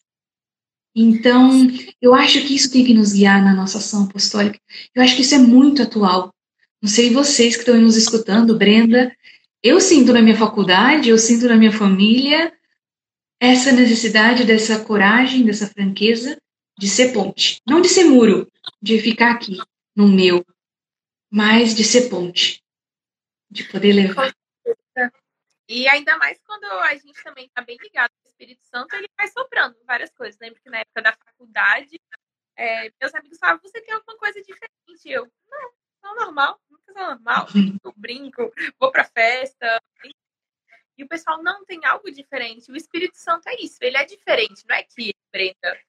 Então, eu acho que isso tem que nos guiar na nossa ação apostólica. Eu acho que isso é muito atual. Não sei vocês que estão nos escutando, Brenda, eu sinto na minha faculdade, eu sinto na minha família essa necessidade dessa coragem, dessa franqueza de ser ponte. Não de ser muro, de ficar aqui no meu, mas de ser ponte. De poder levar.
E ainda mais quando a gente também está bem ligado ao Espírito Santo, ele vai soprando várias coisas. Lembro que na época da faculdade, é, meus amigos falavam, você tem alguma coisa diferente? Eu, não, sou normal, nunca sou normal. Uhum. Eu brinco, vou pra festa. E o pessoal não tem algo diferente. O Espírito Santo é isso, ele é diferente. Não é que Brenda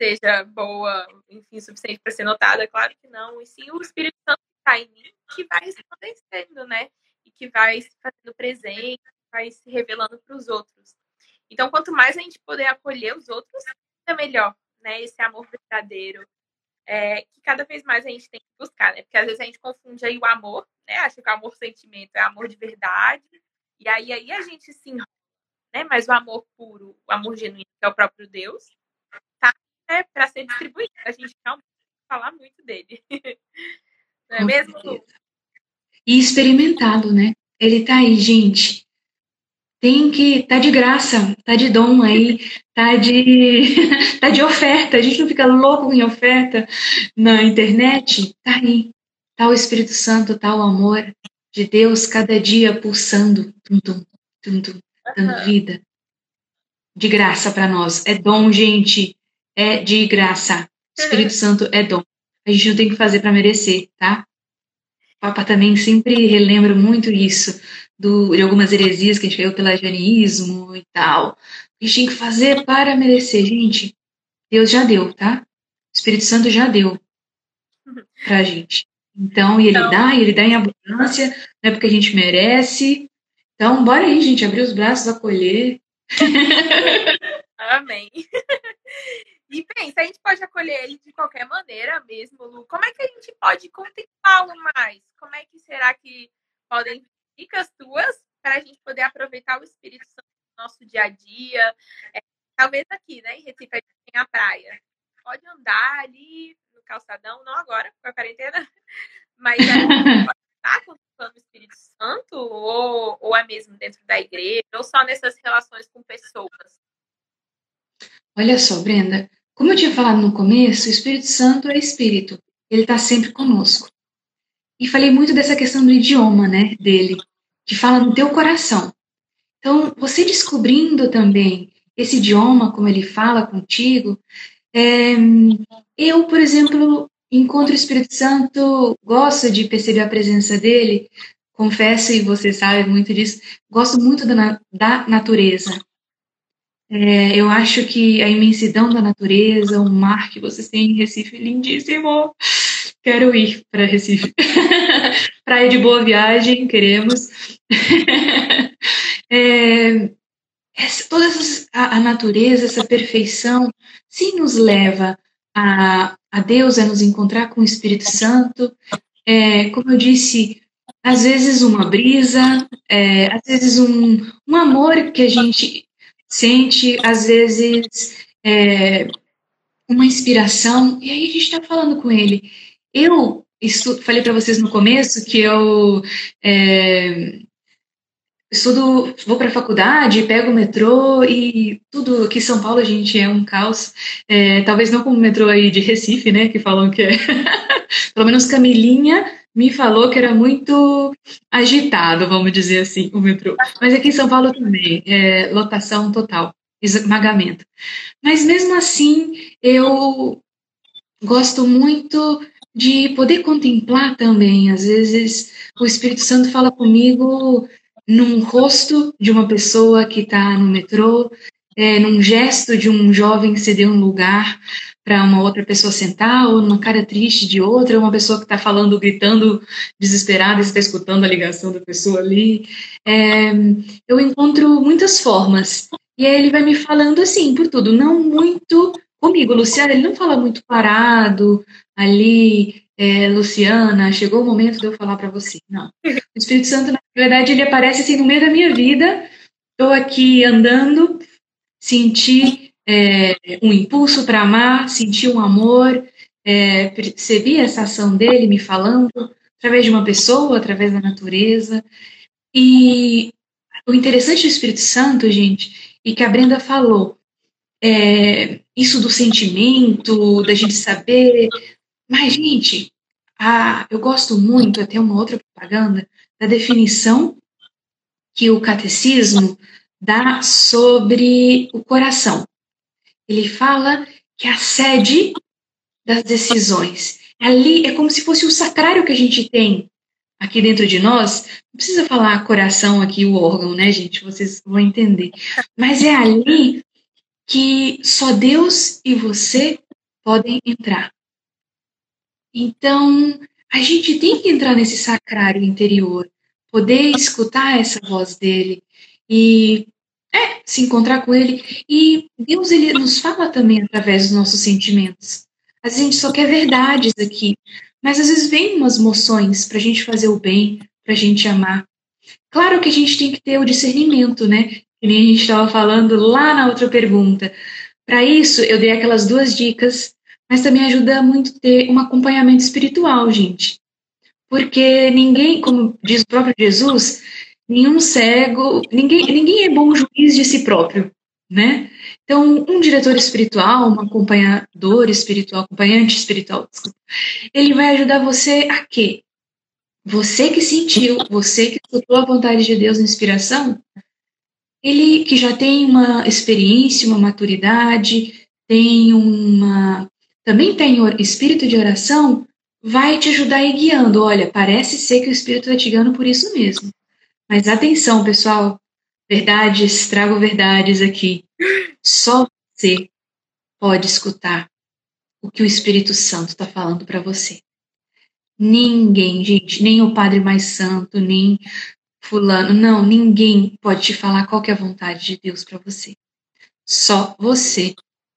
seja boa, enfim, suficiente para ser notada, claro que não. E sim o Espírito Santo que está em mim que vai resplandecendo, né? E que vai se fazendo presente, vai se revelando para os outros. Então, quanto mais a gente puder acolher os outros, é melhor, né? Esse amor verdadeiro, é, que cada vez mais a gente tem que buscar, né? Porque às vezes a gente confunde aí o amor, né? Acha que o amor sentimento é amor de verdade, e aí, aí a gente se enrola, né? Mas o amor puro, o amor genuíno, que é o próprio Deus, tá né, para ser distribuído. A gente realmente tem que falar muito dele. Não é Com mesmo? Certeza.
E experimentá-lo, né? Ele tá aí, gente. Tem que. Tá de graça, tá de dom aí, tá de, tá de oferta. A gente não fica louco em oferta na internet. Tá aí. Tá o Espírito Santo, tá o amor de Deus cada dia pulsando, tum, tum, tum, tum, dando vida. De graça para nós. É dom, gente. É de graça. Espírito Santo é dom. A gente não tem que fazer para merecer, tá? O Papa também sempre relembra muito isso, do, de algumas heresias que a gente caiu pelo pelagianismo e tal. A gente tem que fazer para merecer, gente. Deus já deu, tá? O Espírito Santo já deu pra gente. Então, e ele então, dá, e ele dá em abundância, não é porque a gente merece. Então, bora aí, gente, abrir os braços, acolher.
Amém. E bem, se a gente pode acolher ele de qualquer maneira mesmo, Lu, como é que a gente pode contemplá-lo mais? Como é que será que podem dicas tuas para a gente poder aproveitar o Espírito Santo no nosso dia a dia. É, talvez aqui, né, em Recife, a gente tem a praia. Pode andar ali no calçadão, não agora, com a quarentena, mas a gente pode estar consultando o Espírito Santo, ou, ou é mesmo dentro da igreja, ou só nessas relações com pessoas.
Olha só, Brenda, como eu tinha falado no começo, o Espírito Santo é Espírito, ele está sempre conosco. E falei muito dessa questão do idioma, né, dele, que fala no teu coração. Então, você descobrindo também esse idioma, como ele fala contigo, é, eu, por exemplo, encontro o Espírito Santo, gosto de perceber a presença dele, confesso, e você sabe muito disso, gosto muito da, da natureza. É, eu acho que a imensidão da natureza, o mar que vocês têm em Recife, lindíssimo. Quero ir para Recife. Praia de boa viagem, queremos. é, essa, toda essa, a, a, natureza, essa perfeição, sim nos leva a, a Deus, a nos encontrar com o Espírito Santo. É, como eu disse, às vezes uma brisa, é, às vezes um, um amor que a gente sente, às vezes, é, uma inspiração, e aí a gente está falando com ele. Eu estudo, falei para vocês no começo que eu é, estudo, vou para a faculdade, pego o metrô e tudo aqui em São Paulo a gente é um caos. É, talvez não como o metrô aí de Recife, né, que falam que é pelo menos Camilinha me falou que era muito agitado, vamos dizer assim, o metrô. Mas aqui em São Paulo também, é, lotação total, esmagamento. Mas mesmo assim, eu gosto muito de poder contemplar também. Às vezes, o Espírito Santo fala comigo num rosto de uma pessoa que está no metrô, é, num gesto de um jovem que cedeu um lugar para uma outra pessoa sentar, ou numa cara triste de outra, uma pessoa que está falando, gritando, desesperada, está escutando a ligação da pessoa ali. É, eu encontro muitas formas. E aí ele vai me falando assim, por tudo, não muito comigo. Luciana, ele não fala muito parado, ali, é, Luciana, chegou o momento de eu falar para você. Não. O Espírito Santo, na verdade, ele aparece assim no meio da minha vida. Estou aqui andando, senti é, um impulso para amar, senti um amor, é, percebi essa ação dele me falando através de uma pessoa, através da natureza. E o interessante do Espírito Santo, gente, e que a Brenda falou, é, isso do sentimento, da gente saber. Mas, gente, a, eu gosto muito, até uma outra propaganda, da definição que o catecismo dá sobre o coração. Ele fala que a sede das decisões ali é como se fosse o sacrário que a gente tem aqui dentro de nós. Não precisa falar coração aqui, o órgão, né, gente? Vocês vão entender. Mas é ali que só Deus e você podem entrar. Então, a gente tem que entrar nesse sacrário interior, poder escutar essa voz dele e é, se encontrar com ele. E Deus ele nos fala também através dos nossos sentimentos. A gente só quer verdades aqui, mas às vezes vem umas moções para a gente fazer o bem, para a gente amar. Claro que a gente tem que ter o discernimento, né? que nem a gente estava falando lá na outra pergunta. Para isso, eu dei aquelas duas dicas, mas também ajuda muito ter um acompanhamento espiritual, gente. Porque ninguém, como diz o próprio Jesus, nenhum cego, ninguém, ninguém é bom juiz de si próprio, né? Então, um diretor espiritual, um acompanhador espiritual, acompanhante espiritual, desculpa, ele vai ajudar você a quê? Você que sentiu, você que escutou a vontade de Deus na inspiração, ele que já tem uma experiência, uma maturidade, tem uma também tem espírito de oração, vai te ajudar e guiando. Olha, parece ser que o espírito está te guiando por isso mesmo. Mas atenção, pessoal, verdades, trago verdades aqui. Só você pode escutar o que o Espírito Santo está falando para você. Ninguém, gente, nem o Padre mais santo, nem fulano. Não, ninguém pode te falar qual é a vontade de Deus para você. Só você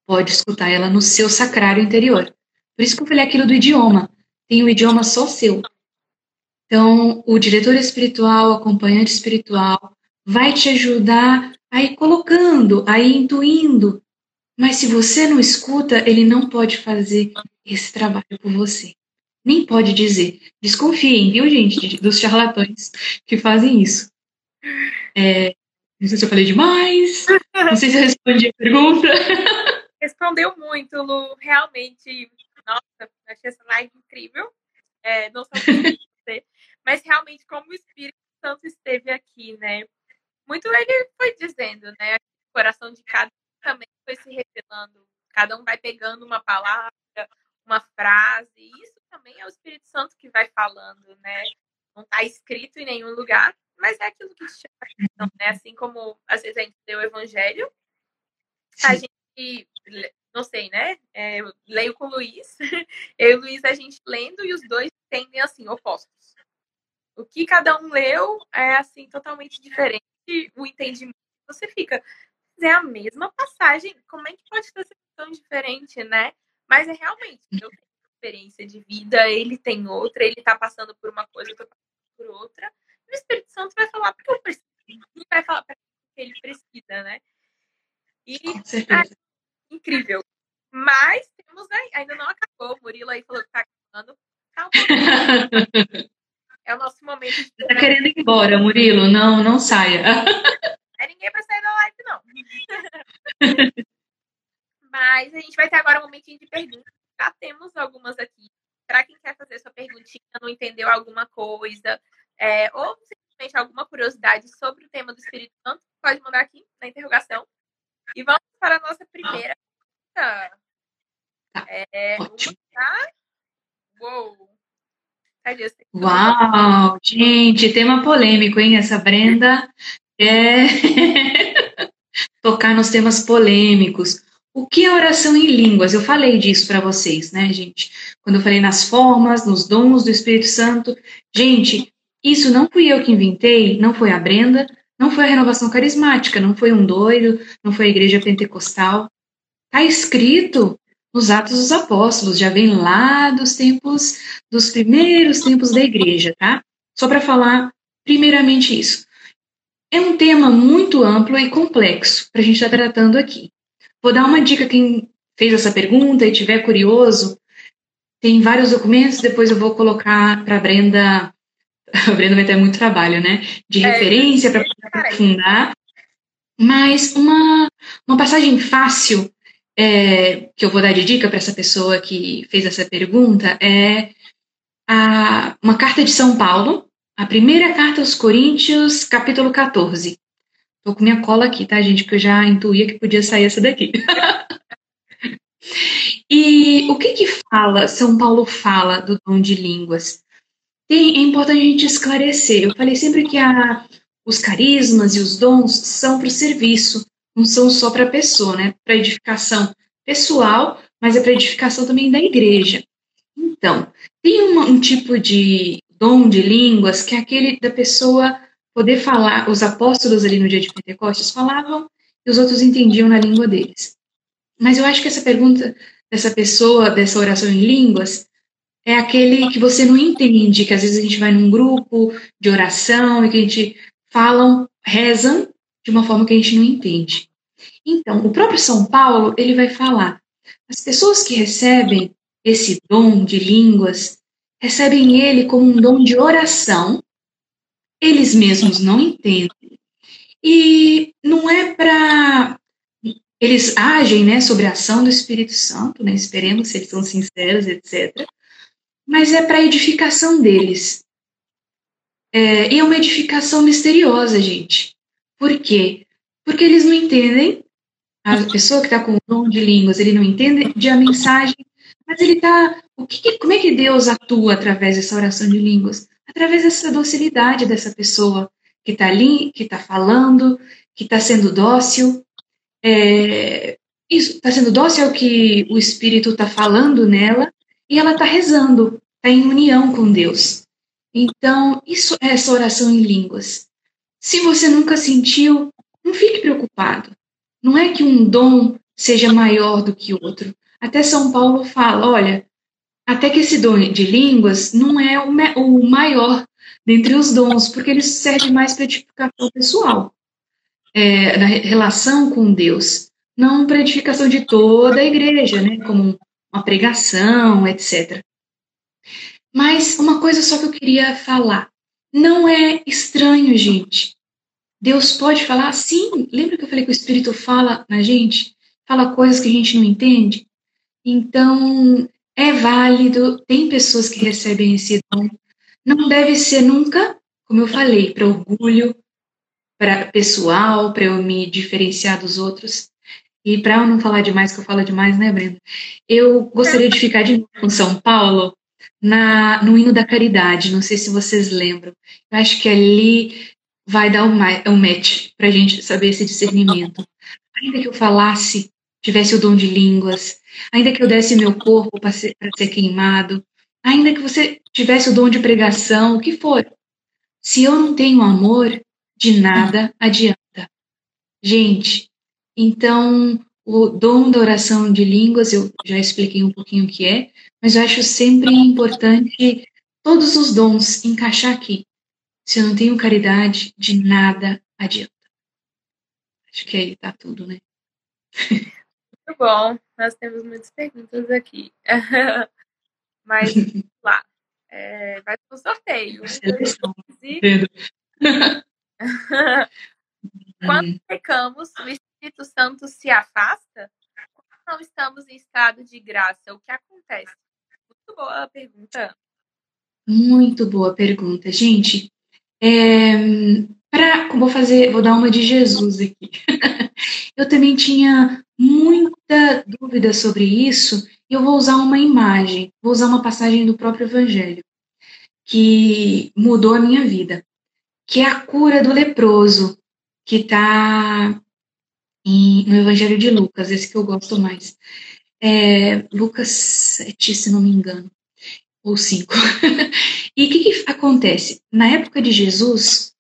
pode escutar ela no seu sacrário interior. Por isso que eu falei aquilo do idioma. Tem um idioma só seu. Então, o diretor espiritual, o acompanhante espiritual, vai te ajudar a ir colocando, a ir intuindo. Mas se você não escuta, ele não pode fazer esse trabalho por você. Nem pode dizer. Desconfiem, viu, gente, dos charlatões que fazem isso. É, não sei se eu falei demais. Não sei se eu respondi a pergunta.
Respondeu muito, Lu. Realmente, nossa, achei essa live incrível. É, não só você, mas realmente como o Espírito Santo esteve aqui, né? Muito ele foi dizendo, né? O coração de cada um também foi se revelando. Cada um vai pegando uma palavra, uma frase. E isso também é o Espírito Santo que vai falando, né? Não está escrito em nenhum lugar, mas é aquilo que chama atenção, né? Assim como às vezes a gente lê o Evangelho, a gente, não sei, né? É, eu leio com o Luiz, eu e o Luiz a gente lendo e os dois tendem assim, opostos. O que cada um leu é assim totalmente diferente o entendimento. Você fica, é a mesma passagem, como é que pode ser tão diferente, né? Mas é realmente, eu tenho experiência de vida, ele tem outra, ele tá passando por uma coisa, eu tô passando por outra. E o Espírito Santo vai falar porque eu preciso, e vai falar para que ele precisa, né? E é incrível. Mas temos aí, ainda não acabou. O Murilo aí falou que tá acabando. Calma. É o nosso momento de.
Tá querendo ir embora, Murilo? Não, não saia.
É ninguém para sair da live, não. Mas a gente vai ter agora um momentinho de perguntas. Já temos algumas aqui. Para quem quer fazer sua perguntinha, não entendeu alguma coisa, é, ou simplesmente alguma curiosidade sobre o tema do Espírito Santo, pode mandar aqui na interrogação. E vamos para a nossa primeira pergunta.
Tá,
é,
ótimo.
Tá? Uou!
Uau, gente, tema polêmico, hein? Essa Brenda é tocar nos temas polêmicos. O que é oração em línguas? Eu falei disso para vocês, né, gente? Quando eu falei nas formas, nos dons do Espírito Santo. Gente, isso não fui eu que inventei, não foi a Brenda, não foi a renovação carismática, não foi um doido, não foi a igreja pentecostal. Está escrito nos Atos dos Apóstolos, já vem lá dos tempos, dos primeiros tempos da igreja, tá? Só para falar primeiramente isso. É um tema muito amplo e complexo para a gente estar tá tratando aqui. Vou dar uma dica quem fez essa pergunta e tiver curioso. Tem vários documentos, depois eu vou colocar para a Brenda. A Brenda vai ter muito trabalho, né? De é, referência para aprofundar. Mas uma, uma passagem fácil é, que eu vou dar de dica para essa pessoa que fez essa pergunta é a, uma carta de São Paulo, a primeira carta aos Coríntios, capítulo 14. Estou com minha cola aqui, tá, gente? Que eu já intuía que podia sair essa daqui. e o que que fala, São Paulo fala do dom de línguas? É importante a gente esclarecer. Eu falei sempre que a, os carismas e os dons são para o serviço não são só para a pessoa, né? Para edificação pessoal, mas é para edificação também da igreja. Então, tem um tipo de dom de línguas que é aquele da pessoa poder falar. Os apóstolos ali no dia de Pentecostes falavam e os outros entendiam na língua deles. Mas eu acho que essa pergunta dessa pessoa, dessa oração em línguas, é aquele que você não entende, que às vezes a gente vai num grupo de oração e que a gente falam, rezam de uma forma que a gente não entende. Então, o próprio São Paulo, ele vai falar, as pessoas que recebem esse dom de línguas, recebem ele como um dom de oração, eles mesmos não entendem. E não é para eles agem, né, sobre a ação do Espírito Santo, né, esperemos se eles são sinceros, etc. Mas é para edificação deles. É, e é uma edificação misteriosa, gente. Por quê? Porque eles não entendem, a pessoa que está com o dom de línguas, ele não entende de a mensagem, mas ele está. Como é que Deus atua através dessa oração de línguas? Através dessa docilidade dessa pessoa que está ali, que está falando, que está sendo dócil. É, isso, está sendo dócil ao que o Espírito está falando nela, e ela está rezando, está em união com Deus. Então, isso é essa oração em línguas. Se você nunca sentiu, não fique preocupado. Não é que um dom seja maior do que outro. Até São Paulo fala, olha, até que esse dom de línguas não é o maior dentre os dons, porque ele serve mais para edificação pessoal. é, na relação com Deus, não para edificação de toda a igreja, né, como uma pregação, etc. Mas uma coisa só que eu queria falar. Não é estranho, gente. Deus pode falar, sim. Lembra que eu falei que o Espírito fala na gente? Fala coisas que a gente não entende? Então, é válido. Tem pessoas que recebem esse dom. Não deve ser nunca, como eu falei, para orgulho, para pessoal, para eu me diferenciar dos outros. E para eu não falar demais, que eu falo demais, né, Brenda? Eu gostaria de ficar de novo com São Paulo na, no hino da caridade. Não sei se vocês lembram. Eu acho que ali vai dar um, um match para a gente saber esse discernimento. Ainda que eu falasse, tivesse o dom de línguas, ainda que eu desse meu corpo para ser, ser queimado, ainda que você tivesse o dom de pregação, o que for. Se eu não tenho amor, de nada adianta. Gente, então o dom da oração de línguas, eu já expliquei um pouquinho o que é, mas eu acho sempre importante todos os dons encaixar aqui. Se eu não tenho caridade, de nada adianta. Acho que aí tá tudo, né?
Muito bom. Nós temos muitas perguntas aqui. mas, lá. É, vai para o sorteio. Quando pecamos, Espírito Santo se afasta? Quando não estamos em estado de graça, o que acontece? Muito boa pergunta.
Muito boa pergunta. Gente, é, pra, vou fazer, vou dar uma de Jesus aqui. eu também tinha muita dúvida sobre isso e eu vou usar uma imagem, vou usar uma passagem do próprio Evangelho que mudou a minha vida, que é a cura do leproso, que está no Evangelho de Lucas, esse que eu gosto mais. É, Lucas 7, se não me engano, ou 5. e o que, que, acontece? Na época de Jesus,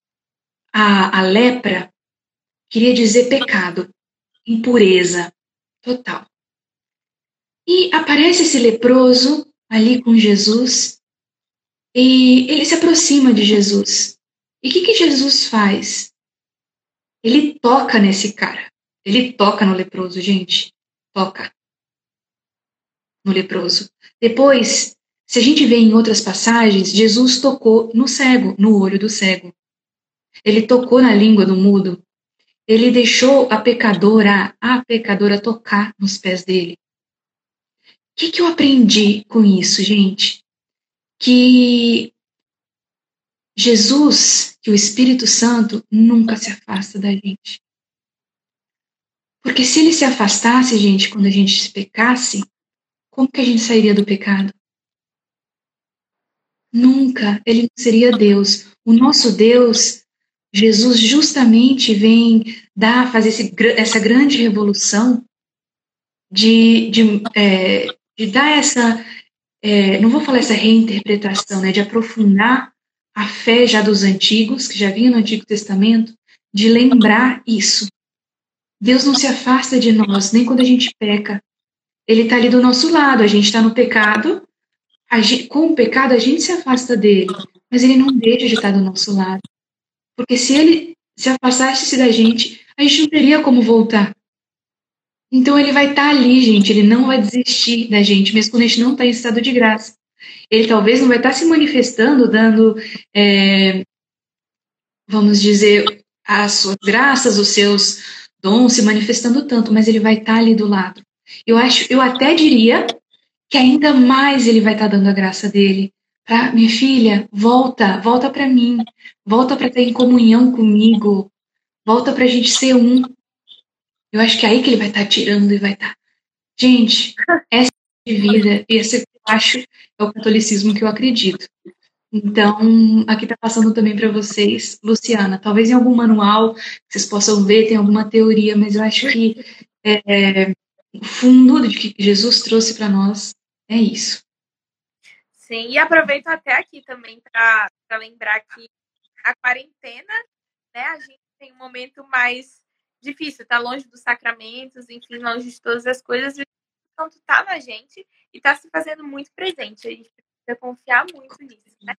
a, a lepra queria dizer pecado, impureza total. E aparece esse leproso ali com Jesus e ele se aproxima de Jesus. E o que, que Jesus faz? Ele toca nesse cara. Ele toca no leproso, gente. Toca no leproso. Depois, se a gente vê em outras passagens, Jesus tocou no cego, no olho do cego. Ele tocou na língua do mudo. Ele deixou a pecadora, a pecadora tocar nos pés dele. O que, que eu aprendi com isso, gente? Que Jesus, que o Espírito Santo nunca se afasta da gente. Porque se ele se afastasse, gente, quando a gente se pecasse, como que a gente sairia do pecado? Nunca. Ele não seria Deus. O nosso Deus, Jesus, justamente vem dar, fazer esse, essa grande revolução de, de, é, de dar essa, é, não vou falar essa reinterpretação, né, de aprofundar a fé já dos antigos, que já vinha no Antigo Testamento, de lembrar isso. Deus não se afasta de nós, nem quando a gente peca. Ele está ali do nosso lado, a gente está no pecado, gente, com o pecado a gente se afasta dele, mas ele não deixa de estar do nosso lado. Porque se ele se afastasse da gente, a gente não teria como voltar. Então ele vai estar ali, gente, ele não vai desistir da gente, mesmo quando a gente não está em estado de graça. Ele talvez não vai estar se manifestando, dando, é, vamos dizer, as suas graças, os seus dons se manifestando tanto, mas ele vai estar ali do lado. Eu acho, eu até diria que ainda mais ele vai estar dando a graça dele para minha filha, volta, volta para mim, volta para estar em comunhão comigo, volta para a gente ser um. Eu acho que é aí que ele vai estar tirando e vai estar. Gente, essa é a vida, esse eu acho é o catolicismo que eu acredito. Então, aqui está passando também para vocês, Luciana. Talvez em algum manual vocês possam ver, tem alguma teoria, mas eu acho que é, o fundo de que Jesus trouxe para nós é isso.
Sim, e aproveito até aqui também para lembrar que a quarentena, né, a gente tem um momento mais difícil, tá longe dos sacramentos, enfim, longe de todas as coisas, e o Santo tá na gente e tá se fazendo muito presente. A gente precisa confiar muito nisso, né?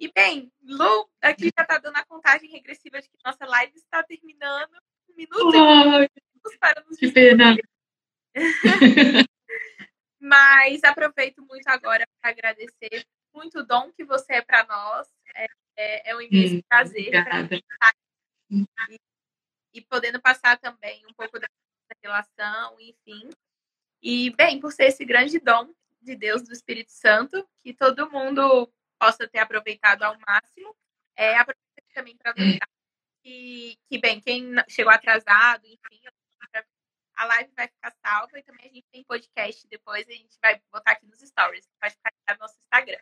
E bem, Lu, aqui já está dando a contagem regressiva de que nossa live está terminando. Um minuto oh, e para nos
Que pena.
Mas aproveito muito agora para agradecer muito o dom que você é para nós. É, é, é, um imenso hum, prazer e, e podendo passar também um pouco da relação, enfim. E, bem, por ser esse grande dom de Deus, do Espírito Santo, que todo mundo possa ter aproveitado ao máximo. É, aproveito também para lembrar que, que, bem, quem chegou atrasado, enfim, a live vai ficar salva e também a gente tem podcast depois, a gente vai botar aqui nos stories, vai ficar no nosso Instagram.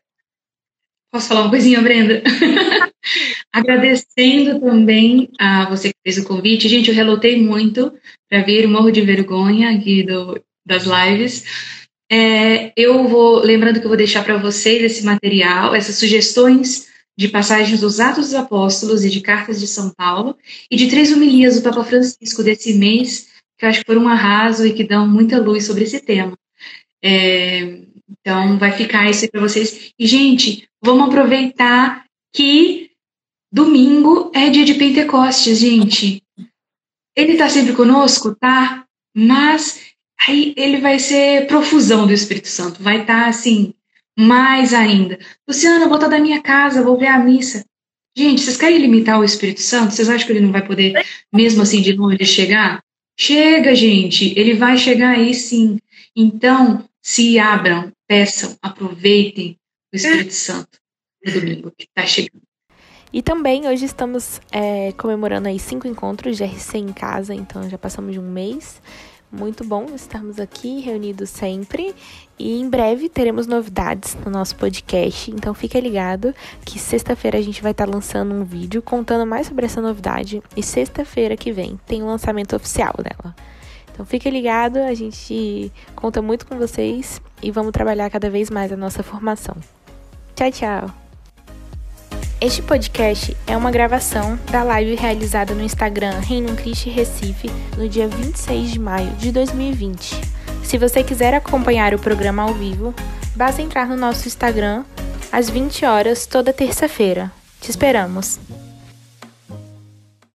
Posso falar uma coisinha, Brenda? Agradecendo também a você que fez o convite. Gente, eu relutei muito para vir, morro de vergonha aqui do, das lives. É, eu vou, lembrando que eu vou deixar para vocês esse material, essas sugestões de passagens dos Atos dos Apóstolos e de Cartas de São Paulo, e de três homilias do Papa Francisco desse mês, que eu acho que foram um arraso e que dão muita luz sobre esse tema. É, então, vai ficar isso aí para vocês. E, gente, vamos aproveitar que domingo é dia de Pentecostes, gente. Ele está sempre conosco, tá? Mas aí ele vai ser profusão do Espírito Santo. Vai estar, tá, assim, mais ainda. Luciana, vou estar da minha casa, vou ver a missa. Gente, vocês querem limitar o Espírito Santo? Vocês acham que ele não vai poder, mesmo assim, de longe, chegar? Chega, gente. Ele vai chegar aí sim. Então, se abram, peçam, aproveitem o Espírito Santo no domingo que está chegando.
E também hoje estamos é, comemorando aí cinco encontros de RC em casa, então já passamos de um mês. Muito bom estarmos aqui reunidos sempre. E em breve teremos novidades no nosso podcast. Então fica ligado que sexta-feira a gente vai estar lançando um vídeo contando mais sobre essa novidade. E sexta-feira que vem tem o um lançamento oficial dela. Então fique ligado, a gente conta muito com vocês e vamos trabalhar cada vez mais a nossa formação. Tchau, tchau! Este podcast é uma gravação da live realizada no Instagram Reino Cristo Recife no dia 26 de maio de 2020. Se você quiser acompanhar o programa ao vivo, basta entrar no nosso Instagram às 20 horas toda terça-feira. Te esperamos!